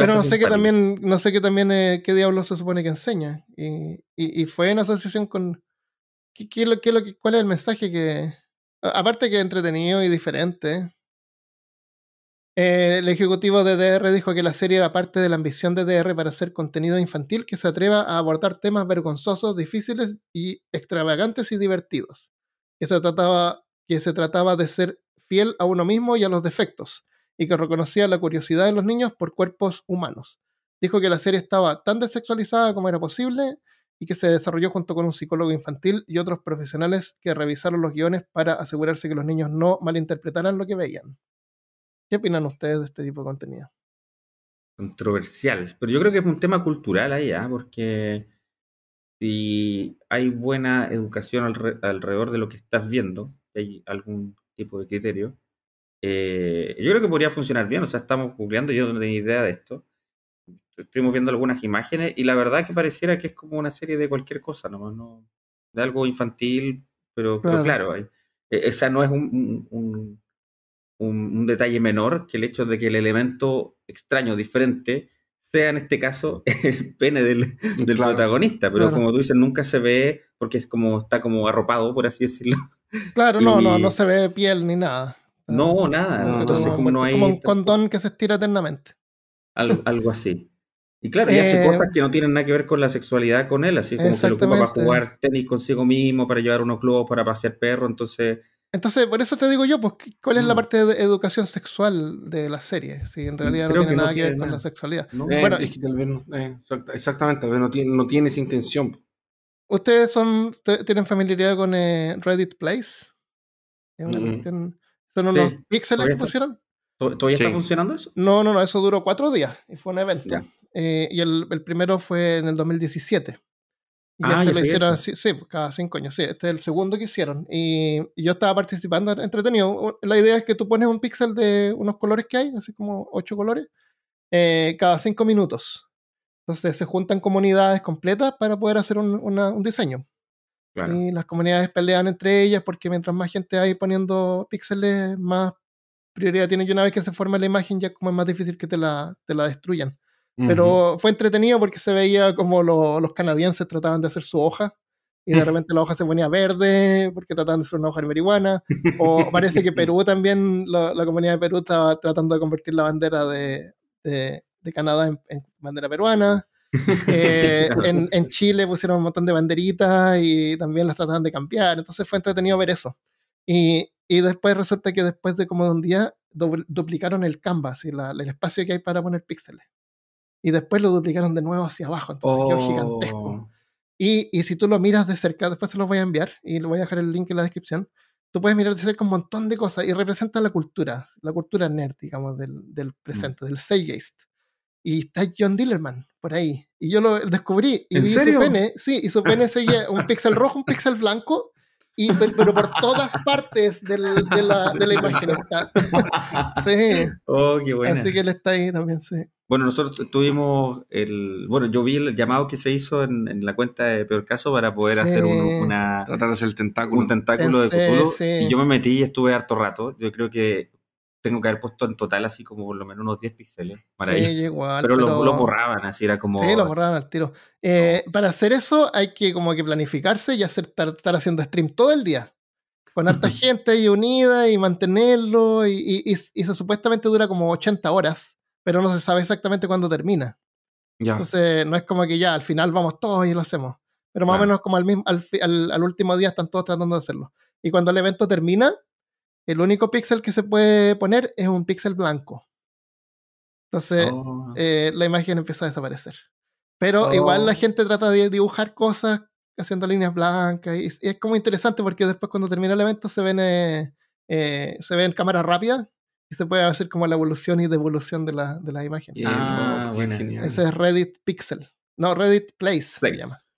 Pero no sé qué simpático. también, no sé qué también eh, qué diablo se supone que enseña. Y, y, y fue en asociación con. ¿qué, qué lo, qué lo que- ¿Cuál es el mensaje que.? Aparte que entretenido y diferente. eh, el ejecutivo de DR dijo que la serie era parte de la ambición de DR para hacer contenido infantil que se atreva a abordar temas vergonzosos, difíciles y extravagantes y divertidos. Que se trataba, que se trataba de ser fiel a uno mismo y a los defectos, y que reconocía la curiosidad de los niños por cuerpos humanos. Dijo que la serie estaba tan desexualizada como era posible y que se desarrolló junto con un psicólogo infantil y otros profesionales que revisaron los guiones para asegurarse que los niños no malinterpretaran lo que veían. ¿Qué opinan ustedes de este tipo de contenido? controversial. Pero yo creo que es un tema cultural ahí, ¿ah? porque si hay buena educación alre- alrededor de lo que estás viendo, hay algún tipo de criterio, eh, yo creo que podría funcionar bien. O sea, estamos googleando, yo no tenía idea de esto. Estuvimos viendo algunas imágenes y la verdad que pareciera que es como una serie de cualquier cosa, ¿no? no de algo infantil, pero pero Claro. claro, hay- eh, esa no es un, un- un- un- un detalle menor que el hecho de que el elemento extraño, diferente, sea en este caso [LAUGHS] el pene del, del Claro. protagonista. Pero Claro. como tú dices, nunca se ve porque es como está como arropado, por así decirlo. Claro, [LAUGHS] no, no, no se ve piel ni nada. No, nada. No, Entonces, no, como no hay como un condón que se estira eternamente. algo, algo así. Y claro, y hace Eh, cosas que no tienen nada que ver con la sexualidad con él, así como que lo ocupa para jugar tenis consigo mismo, para llevar unos globos, para pasear perro. Entonces, Entonces, por eso te digo yo, pues, ¿cuál es la Mm. parte de educación sexual de la serie? Si en realidad no tiene que no nada que tiene ver con nada. la sexualidad. ¿no? Eh, Bueno, es que tal vez no- eh, exact- exactamente, tal vez no tiene, no tiene esa intención. ¿Ustedes son, tienen familiaridad con eh, Reddit Place? Es una Mm. cuestión- ¿Son Sí, unos píxeles todavía que está. pusieron? ¿To- ¿Todavía está Sí. funcionando eso? No, no, no, eso duró cuatro días y fue un evento. Eh, y el, el primero fue en el 2017. Y Ah, este ya lo hicieron, hecho. sí, sí, pues, cada cinco años, sí. Este es el segundo que hicieron. Y, y yo estaba participando entretenido. La idea es que tú pones un píxel de unos colores que hay, así como ocho colores, eh, cada cinco minutos. Entonces se juntan comunidades completas para poder hacer un, una- un diseño. Claro. Y las comunidades pelean entre ellas porque mientras más gente hay poniendo píxeles, más prioridad tienen. Y una vez que se forma la imagen, ya como es más difícil que te la, te la destruyan. Pero fue entretenido porque se veía como lo- los canadienses trataban de hacer su hoja y de [LAUGHS] repente la hoja se ponía verde porque trataban de hacer una hoja de marihuana. O parece que Perú también, la, la comunidad de Perú estaba tratando de convertir la bandera de, de- de Canadá en, en bandera peruana. [LAUGHS] Eh, en, en Chile pusieron un montón de banderitas y también las trataban de cambiar. Entonces fue entretenido ver eso. Y, y después resulta que después de como un día duplicaron el canvas y la- el espacio que hay para poner píxeles. Y después lo duplicaron de nuevo hacia abajo. Entonces quedó gigantesco. Oh, Y, y si tú lo miras de cerca, después se los voy a enviar y le voy a dejar el link en la descripción. Tú puedes mirar de cerca un montón de cosas y representa la cultura, la cultura nerd, digamos, del, del presente, del Zeitgeist. Y está John Dillerman por ahí. Y yo lo descubrí y ¿En vi serio? su pene, sí, y su pene seguía un [LAUGHS] píxel rojo, un píxel blanco, y, pero, por todas partes del- de, la, de la imagen está. Sí, Oh, qué buena. así que él está ahí también, sí. Bueno, nosotros tuvimos el. Bueno, yo vi el llamado que se hizo en, en la cuenta de Peor Caso para poder Sí. hacer un, una, tratar de hacer el tentáculo. un tentáculo de Cthulhu. sí. Y yo me metí y estuve harto rato. Yo creo que tengo que haber puesto en total así como por lo menos unos 10 píxeles. Maravilloso. Sí, igual. pero, pero... Lo, lo borraban, así era como. Sí, lo borraban al tiro. Eh, Para hacer eso hay que como que planificarse y hacer, estar, estar haciendo stream todo el día. Con harta [LAUGHS] gente ahí unida y mantenerlo. Y, y, y- y eso supuestamente dura como 80 horas, pero no se sabe exactamente cuándo termina. Ya. Entonces no es como que ya al final vamos todos y lo hacemos. Pero más o Claro. menos como al, mismo, al, al- al último día están todos tratando de hacerlo. Y cuando el evento termina, el único píxel que se puede poner es un píxel blanco. Entonces Oh. eh, la imagen empieza a desaparecer. Pero Oh. igual la gente trata de dibujar cosas haciendo líneas blancas y, y es como interesante porque después cuando termina el evento se ven, eh, eh, se ven cámaras rápidas y se puede hacer como la evolución y devolución de, la, de las imágenes. Bien, Ah, buena. genial. Ese es Reddit Pixel. No, Reddit Place, se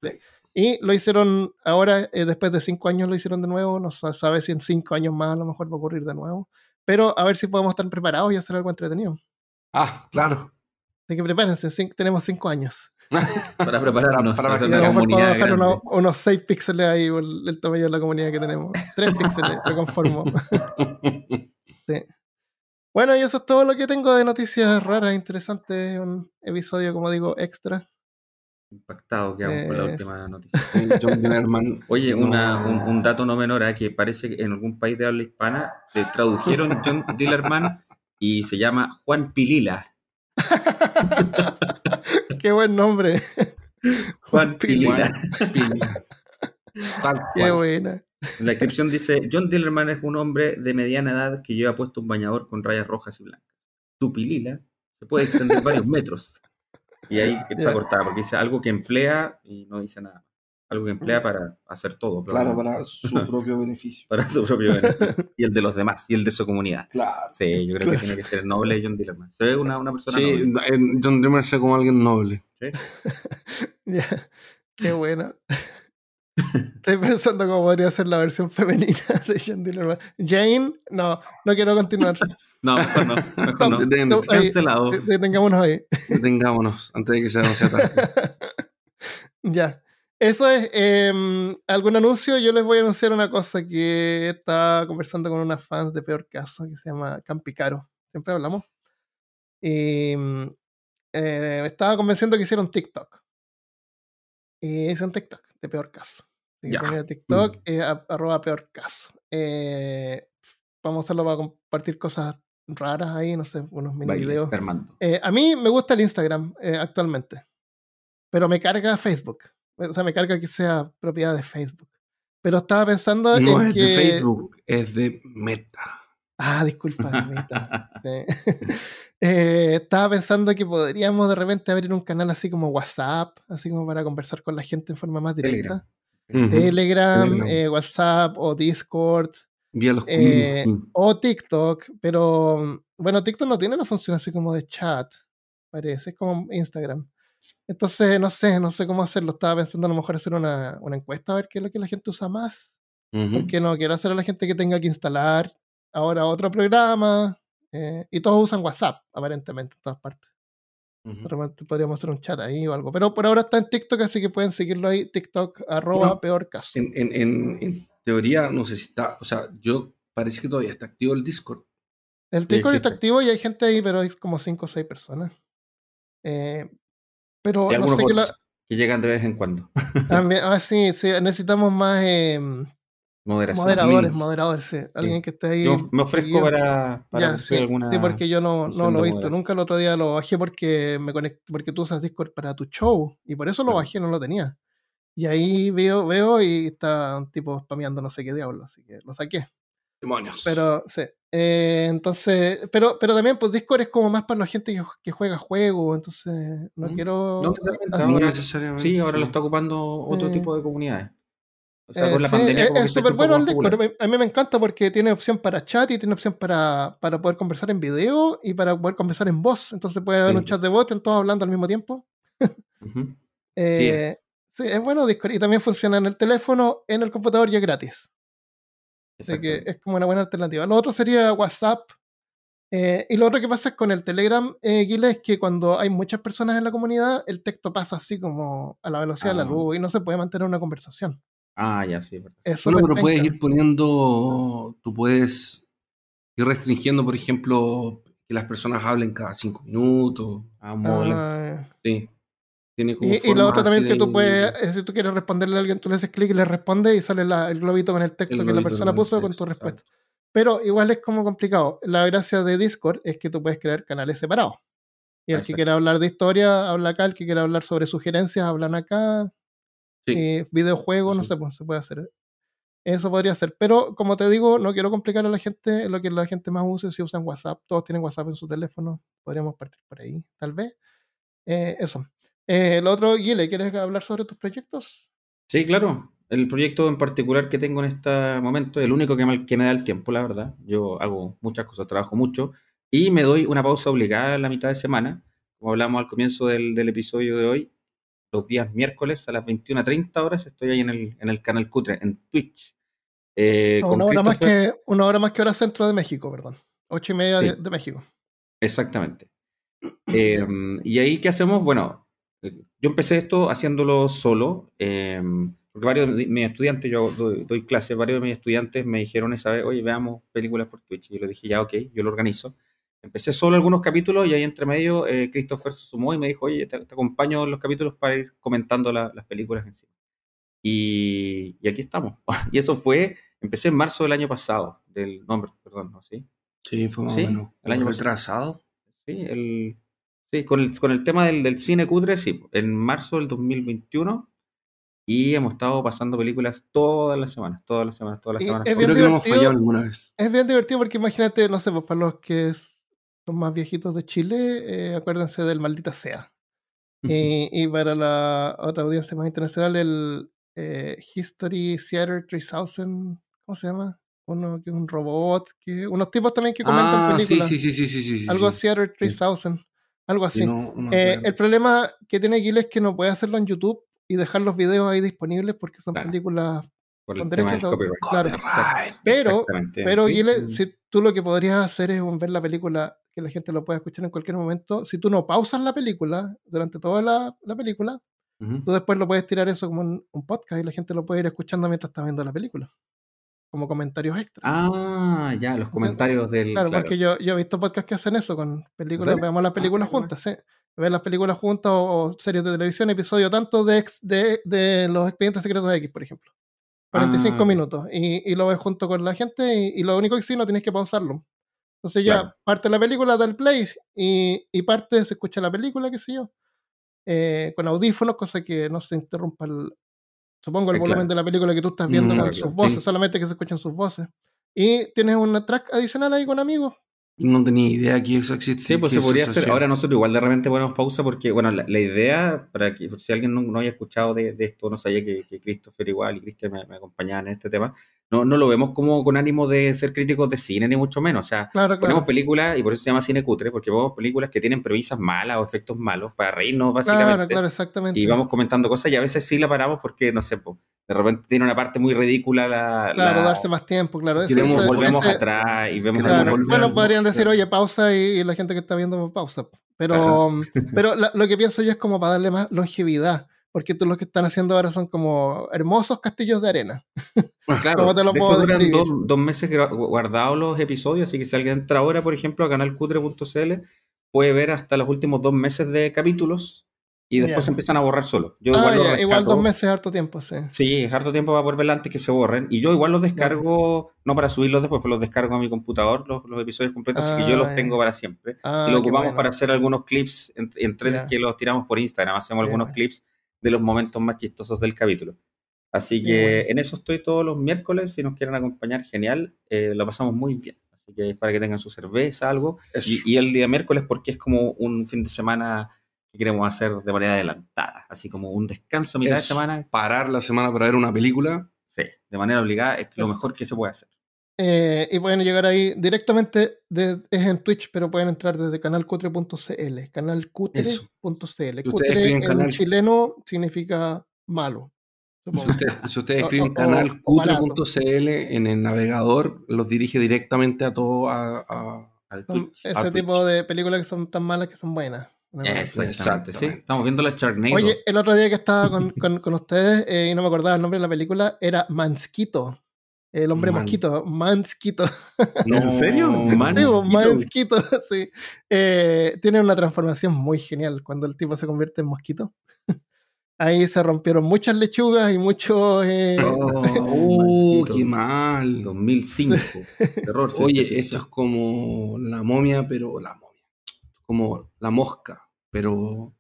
Place. Y lo hicieron ahora, eh, después de cinco años lo hicieron de nuevo. No se sabe si en cinco años más a lo mejor va a ocurrir de nuevo. Pero a ver si podemos estar preparados y hacer algo entretenido. Ah, claro. Así que prepárense, tenemos cinco años. [LAUGHS] Para prepararnos Para- para hacer una lo comunidad dejar unos, unos 6 píxeles ahí, el, el tamaño de la comunidad que tenemos. 3 píxeles, [LAUGHS] me conformo. Sí. Bueno, y eso es todo lo que tengo de noticias raras, interesantes. Un episodio, como digo, extra. Impactado quedamos con la última noticia. [LAUGHS] John Dillerman. Oye, no- un, un dato no menor, ¿eh? que parece que en algún país de habla hispana te tradujeron [LAUGHS] John Dillerman y se llama Juan Pilila. [LAUGHS] Qué buen nombre. Juan Pilila. Qué buena. La descripción dice, John Dillerman es un hombre de mediana edad que lleva puesto un bañador con rayas rojas y blancas. Su pilila se puede extender varios metros. Y ahí está Ya. cortada, porque dice algo que emplea y no dice nada. Algo que emplea para hacer todo. Claro, para su [LAUGHS] propio beneficio. para su propio beneficio. [LAUGHS] Y el de los demás, y el de su comunidad. Claro. Sí, yo creo que tiene que ser noble John Dillerman. Se ve una, una persona Sí, noble. eh, John Dillerman se ve como alguien noble. [LAUGHS] Ya. Qué buena. Estoy pensando cómo podría ser la versión femenina [LAUGHS] de Jane. Jane, no, no quiero continuar. [LAUGHS] No, mejor no. Mejor no. Cancelado. De- Detengámonos ahí. Detengámonos antes de que se anuncie tarde. [LAUGHS] Ya. Eso es. em, ¿Algún anuncio? Yo les voy a anunciar una cosa que estaba conversando con unas fans de Peor Caso que se llama Campicaro. Siempre hablamos. Y eh, me estaba convenciendo que hiciera un TikTok. Y hice un TikTok de Peor Caso. Así que Ya. pongan TikTok, eh, a- arroba Peor Caso. Eh, vamos a hacerlo para compartir cosas raras ahí, no sé, unos mini Bailes, videos. Eh, a mí me gusta el Instagram eh, actualmente, pero me carga Facebook. O sea, me carga que sea propiedad de Facebook. Pero estaba pensando No en es que. de Facebook, es de Meta. Ah, disculpa, Meta. [LAUGHS] [LAUGHS] Eh, estaba pensando que podríamos de repente abrir un canal así como WhatsApp, así como para conversar con la gente en forma más directa. Telegram. Ujú. Telegram, Telegram. eh, WhatsApp o Discord Vía los Eh, o TikTok, pero bueno, TikTok no tiene una función así como de chat, parece, es como Instagram. Entonces, no sé, no sé cómo hacerlo. Estaba pensando a lo mejor hacer una, una encuesta a ver qué es lo que la gente usa más. Porque no quiero hacer a la gente que tenga que instalar ahora otro programa. eh, y todos usan WhatsApp, aparentemente, en todas partes. Repente podríamos hacer un chat ahí o algo. Pero por ahora está en TikTok, así que pueden seguirlo ahí, TikTok, arroba Bueno, peor caso. En, en, en, en teoría, no sé si está. O sea, yo parece que todavía está activo el Discord. El TikTok está activo y hay gente ahí, pero hay como 5 o 6 personas. Eh, pero no sé qué bots la- que llegan de vez en cuando. también, [LAUGHS] ah, sí, sí, necesitamos más eh, Moderación. moderadores, Links. moderadores, sí. Alguien que esté ahí. Yo me ofrezco seguido. para, para Ya, sí, alguna. sí, porque yo no, no lo he visto moderación. nunca. El otro día lo bajé porque me conecté, porque tú usas Discord para tu show y por eso lo bajé, no lo tenía. Y ahí veo, veo y está un tipo spameando no sé qué diablo, así que lo saqué. Demonios. Pero sí. Eh, entonces, pero, pero también pues Discord es como más para la gente que, que juega juegos, entonces no Mm. quiero No necesariamente, así- no necesariamente. Sí, ahora lo está ocupando otro Eh, tipo de comunidades. O sea, Eh, con la sí, pandemia. es- es súper bueno el Discord. A mí- me encanta porque tiene opción para chat y tiene opción para, para poder conversar en video y para poder conversar en voz. Entonces puede haber Sí. un chat de voz, todos hablando al mismo tiempo. [LAUGHS] Eh, sí, es bueno Discord. Y también funciona en el teléfono, en el computador y es gratis. Así que es como una buena alternativa. Lo otro sería WhatsApp. Eh, y lo otro que pasa con el Telegram, eh, es que cuando hay muchas personas en la comunidad, el texto pasa así como a la velocidad de la Ah. luz y no se puede mantener una conversación. Ah, ya, sí. es verdad. Es Bueno, pero puedes ir poniendo. Tú puedes ir restringiendo, por ejemplo, que las personas hablen cada cinco minutos. Ah. Ah, Sí. Tiene como Y, y lo otro también es que tú de- puedes, si tú quieres responderle a alguien, tú le haces clic y le responde y sale la- el globito con el texto El que la persona puso con tu respuesta. Pero igual es como complicado. La gracia de Discord es que tú puedes crear canales separados. Y el que quiera hablar de historia, habla acá. El que quiera hablar sobre sugerencias, hablan acá. Sí. Eh, videojuegos, no sé, pues se puede hacer. Eso podría ser. Pero como te digo, no quiero complicar a la gente. Lo que la gente más use si usan WhatsApp. Todos tienen WhatsApp en su teléfono. Podríamos partir por ahí, tal vez. Eh, eso. Eh, lo otro, Guile, ¿quieres hablar sobre tus proyectos? Sí, claro. el proyecto en particular que tengo en este momento, el único que me, que me da el tiempo, la verdad. Yo hago muchas cosas, trabajo mucho y me doy una pausa obligada en la mitad de semana, como hablamos al comienzo del, del episodio de hoy. Los días miércoles a las 21.30 horas estoy ahí en el, en el canal Cutre, en Twitch. Eh, una, hora más que, una hora más que hora centro de México, perdón. Ocho y media de, de, México. Exactamente. [CLEARS THROAT] Eh, y ahí, ¿qué hacemos? Bueno, eh, yo empecé esto haciéndolo solo, eh, porque varios de mis estudiantes, yo doy, doy, clases, varios de mis estudiantes me dijeron esa vez, oye, veamos películas por Twitch. Y yo le dije, ya, ok, yo lo organizo. Empecé solo algunos capítulos y ahí entre medio eh, Christopher se sumó y me dijo, oye, te, te acompaño en los capítulos para ir comentando la, las películas en sí. Y, y, aquí estamos. [LAUGHS] y eso fue, empecé en marzo del año pasado, del nombre, perdón, ¿no? ¿Sí? Sí, fue más sí, o menos. El año retrasado. Sí, el, Sí, con el, con el tema del, del, cine cutre, sí, en marzo del 2021. Y hemos estado pasando películas todas las semanas, todas las semanas, todas las semanas. Es bien, Creo que no hemos fallado alguna vez. Es bien divertido porque imagínate, no sé, pues para los que son más viejitos de Chile, eh, acuérdense del Maldita Sea. y, y, para la otra audiencia más internacional, el eh, History Theater 3000, ¿cómo se llama? Uno que es un robot, que unos tipos también que comentan ah, películas. Sí, sí, sí, sí, sí, sí Algo Theater 3000. Algo así. No, no eh, el problema que tiene Gil es que no puede hacerlo en YouTube y dejar los videos ahí disponibles porque son claro. películas Por con derechos de Claro. Pero, pero Gil, si tú lo que podrías hacer es ver la película, que la gente lo pueda escuchar en cualquier momento. Si tú no pausas la película durante toda la, la película, uh -huh. tú después lo puedes tirar eso como un, un, podcast y la gente lo puede ir escuchando mientras está viendo la película. Como comentarios extras. Ah, ya, los comentarios del. Claro, claro. porque yo, yo, he visto podcasts que hacen eso con películas, ¿Sí? veamos las películas ah, juntas, ¿sí? Ver las películas juntas o, o, series de televisión, episodio tanto de, ex, de, de los expedientes secretos de X, por ejemplo. 45 ah. minutos. Y, y, lo ves junto con la gente y, y, lo único que sí, no tienes que pausarlo. Entonces ya claro. parte la película, da el play y, y parte se escucha la película, qué sé yo. Eh, con audífonos, cosa que no se interrumpa el, supongo, el es volumen claro. de la película que tú estás viendo mm, con sus voces, sí. solamente que se escuchan sus voces. Y tienes una track adicional ahí con amigos. No tenía idea que eso existía. Sí, pues se podría hacer. Ahora nosotros igual de repente ponemos pausa porque, bueno, la, la idea, para que si alguien no, no haya escuchado de, de, esto, no sabía que, que Christopher igual y Cristian me, me, acompañaban en este tema, no, no lo vemos como con ánimo de ser críticos de cine, ni mucho menos. O sea, claro, claro. ponemos películas, y por eso se llama cine cutre, porque vemos películas que tienen premisas malas o efectos malos para reírnos, básicamente. Claro, claro, exactamente. Y vamos comentando cosas y a veces sí la paramos porque, no sé, pues, de repente tiene una parte muy ridícula la... Claro, la... darse más tiempo, claro. Eso, eso, volvemos ese... atrás y vemos... Claro. Bueno, podrían decir, oye, pausa y la gente que está viendo pausa. Pero, pero la, lo que pienso yo es como para darle más longevidad. Porque tú lo que están haciendo ahora son como hermosos castillos de arena. [LAUGHS] Claro, ¿Cómo te lo de puedo hecho, duran dos, dos, meses guardados los episodios, así que si alguien entra ahora, por ejemplo, a canalcutre.cl, puede ver hasta los últimos dos meses de capítulos y después yeah. se empiezan a borrar solo. Yo ah, igual, yeah. igual, dos meses es harto tiempo, sí. Sí, es harto tiempo para verla antes que se borren. Y yo igual los descargo, yeah. no para subirlos después, pero los descargo a mi computador, los, los episodios completos, ah, así que yo los tengo para siempre. Ah, y lo ocupamos bueno. para hacer algunos clips entre, entre que los tiramos por Instagram, hacemos algunos clips de los momentos más chistosos del capítulo. Así que en eso estoy todos los miércoles. Si nos quieren acompañar, genial. Eh, lo pasamos muy bien. Así que para que tengan su cerveza, algo. Y, y, el día miércoles, porque es como un fin de semana que queremos hacer de manera adelantada. Así como un descanso a mitad es de semana. Parar la semana para ver una película. Sí, de manera obligada es lo mejor que se puede hacer. Eh, y pueden llegar ahí directamente, de, es en Twitch, pero pueden entrar desde canalcutre.cl, canalcutre.cl. Cutre en canal... chileno significa malo. Si usted, si usted escribe canalcutre.cl en el navegador, los dirige directamente a todo a, a, al Twitch, Ese a tipo Twitch. de películas que son tan malas que son buenas. Exactamente, sí. Estamos viendo la Sharknado. Oye, el otro día que estaba con, [LAUGHS] con, con ustedes eh, y no me acordaba el nombre de la película, era Mansquito. El hombre Mans. mosquito, Mansquito. [LAUGHS] No, ¿En serio? Mansquito. Sí, Mansquito, [LAUGHS] sí. Eh, tiene una transformación muy genial cuando el tipo se convierte en mosquito. [LAUGHS] Ahí se rompieron muchas lechugas y muchos. Eh... Oh, uh, qué mal. 2005. Sí. Terror. Oye, esto es como la momia, pero la momia. Como la mosca, pero.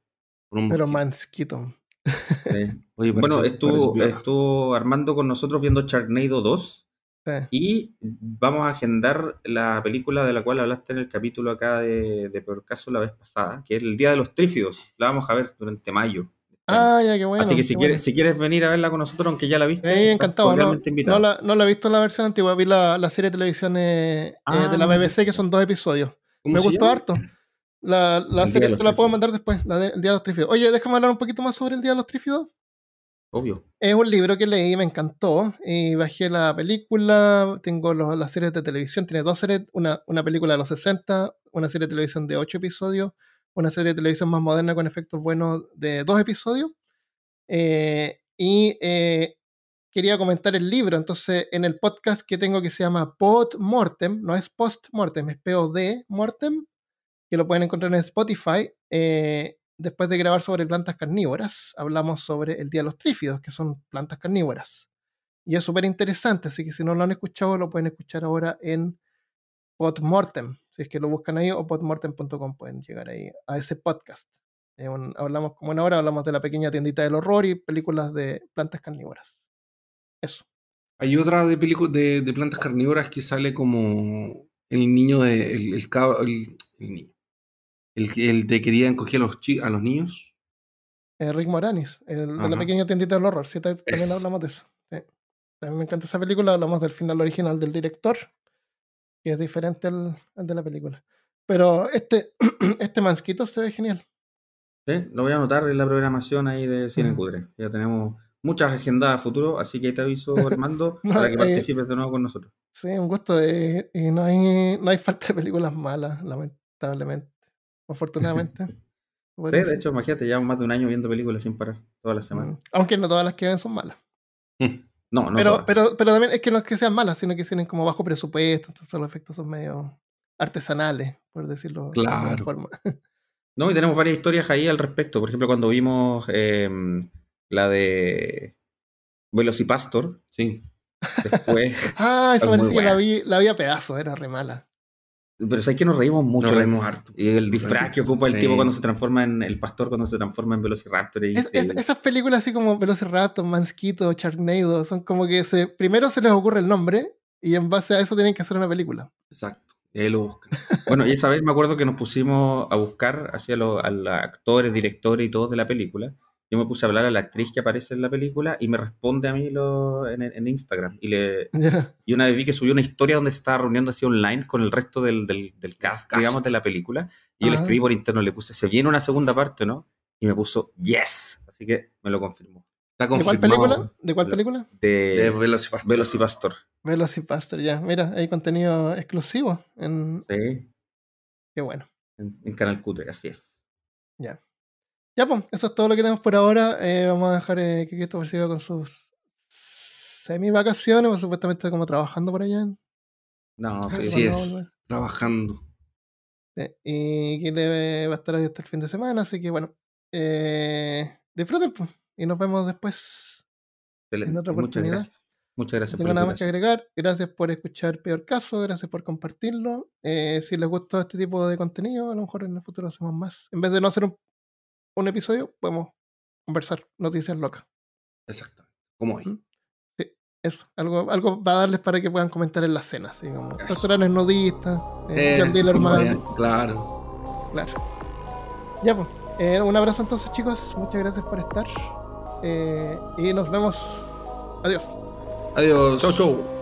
Pero mansquito. Sí. Oye, parece, bueno, estuvo, estuvo, Armando con nosotros viendo Sharknado 2. Sí. Y vamos a agendar la película de la cual hablaste en el capítulo acá de, de Peor Caso la vez pasada, que es El Día de los Trífidos. La vamos a ver durante mayo Ah, ya, qué bueno. Así que si quieres, si quieres venir a verla con nosotros, aunque ya la viste. Eh, encantado. No, la, no la he visto en la versión antigua, vi la, la serie de televisión eh, eh, Ah. de la BBC, que son dos episodios. ¿Cómo Me gustó llama? harto. La, la serie te la puedo mandar después, la de- el Día de los Trífidos. Oye, déjame hablar un poquito más sobre el Día de los Trífidos. Obvio. Es un libro que leí, me encantó. Y bajé la película, tengo los- las series de televisión, tiene dos series, una, una película de los 60, una serie de televisión de 8 episodios, una serie de televisión más moderna con efectos buenos de dos episodios. Eh, y eh, quería comentar el libro, entonces en el podcast que tengo que se llama Pod Mortem, no es Post Mortem, es POD Mortem, que lo pueden encontrar en Spotify. eh, después de grabar sobre plantas carnívoras, hablamos sobre el Día de los Trífidos, que son plantas carnívoras. Y es súper interesante, así que si no lo han escuchado, lo pueden escuchar ahora en Podmortem. Si es que lo buscan ahí o podmortem.com pueden llegar ahí a ese podcast. Hablamos como una hora, hablamos de la pequeña tiendita del horror y películas de plantas carnívoras. Eso. Hay otra de de, de plantas carnívoras que sale como el niño de. El, el niño. El, que- el de quería encoger a los, a los niños. Eh, Rick Moranis, el de la pequeña tiendita del horror. Sí, ta- también Es. hablamos de eso. Sí. También me encanta esa película. Hablamos del final original del director, que es diferente al, al de la película. Pero este, [CLEARS THROAT] este mansquito se ve genial. Sí, lo voy a anotar en la programación ahí de Cine Mm. Cutre. Ya tenemos muchas agendas a futuro, así que te aviso, Armando, [LAUGHS] No, para que eh, participes de nuevo con nosotros. Sí, un gusto. eh, y no hay, no hay falta de películas malas, lamentablemente. Afortunadamente. [LAUGHS] Sí, de hecho, imagínate, llevamos más de un año viendo películas sin parar, todas las semanas. Mm. Aunque no todas las que ven son malas. No, no pero, todas. pero, pero también es que no es que sean malas, sino que tienen como bajo presupuesto, entonces los efectos son medio artesanales, por decirlo de alguna Claro. forma. No, y tenemos varias historias ahí al respecto. Por ejemplo, cuando vimos eh, la de Velocipastor, Sí. después. [LAUGHS] Ah, eso Es muy parece que la vi, la vi a pedazos, era re mala. Pero sabes que nos reímos mucho. Nos reímos harto. Y el disfraz que ocupa el Sí. tipo cuando se transforma en. El pastor cuando se transforma en Velociraptor. y- Es- es- esas películas así como Velociraptor, Mansquito, Sharknado, son como que se, primero se les ocurre el nombre y en base a eso tienen que hacer una película. Exacto. Y ahí lo buscan. [LAUGHS] Bueno, y esa vez me acuerdo que nos pusimos a buscar hacia los a los actores, directores y todos de la película. Yo me puse a hablar a la actriz que aparece en la película y me responde a mí lo, en, en Instagram. Y, le, y una vez vi que subió una historia donde se estaba reuniendo así online con el resto del, del, del cast, Cast. digamos, de la película. Y yo le Ajá. escribí por interno, le puse, ¿se viene una segunda parte o no? Y me puso, yes. Así que me lo confirmó. ¿De cuál película? ¿De cuál La- película? De, De Velocipastor. Velocipastor. Velocipastor, ya. Mira, hay contenido exclusivo. En... Sí, Qué bueno. en, en Canal Cutre, así es. Ya, pues, eso es todo lo que tenemos por ahora. Eh, vamos a dejar eh, que Christopher siga con sus semi vacaciones, pues, supuestamente como trabajando por allá. No, sí, Así Cuando es. Trabajando. Sí, Y que le va a estar ahí hasta el fin de semana, así que bueno. Eh, disfruten, pues, y nos vemos después. excelente. en otra Muchas oportunidad. gracias. Muchas No gracias por tengo nada más que agregar. Gracias por escuchar Peor Caso, gracias por compartirlo. Eh, si les gustó este tipo de contenido, a lo mejor en el futuro hacemos más. En vez de no hacer un, un episodio, podemos conversar noticias locas. Exactamente. Como hoy. ¿Mm? Eso, algo, algo para darles para que puedan comentar en las cenas, así como Eso. restaurantes nudistas, eh, Eh, John Dillerman, eh, Claro. claro. Ya pues, eh, un abrazo entonces chicos, muchas gracias por estar eh, y nos vemos. Adiós. Adiós. Chau, chau.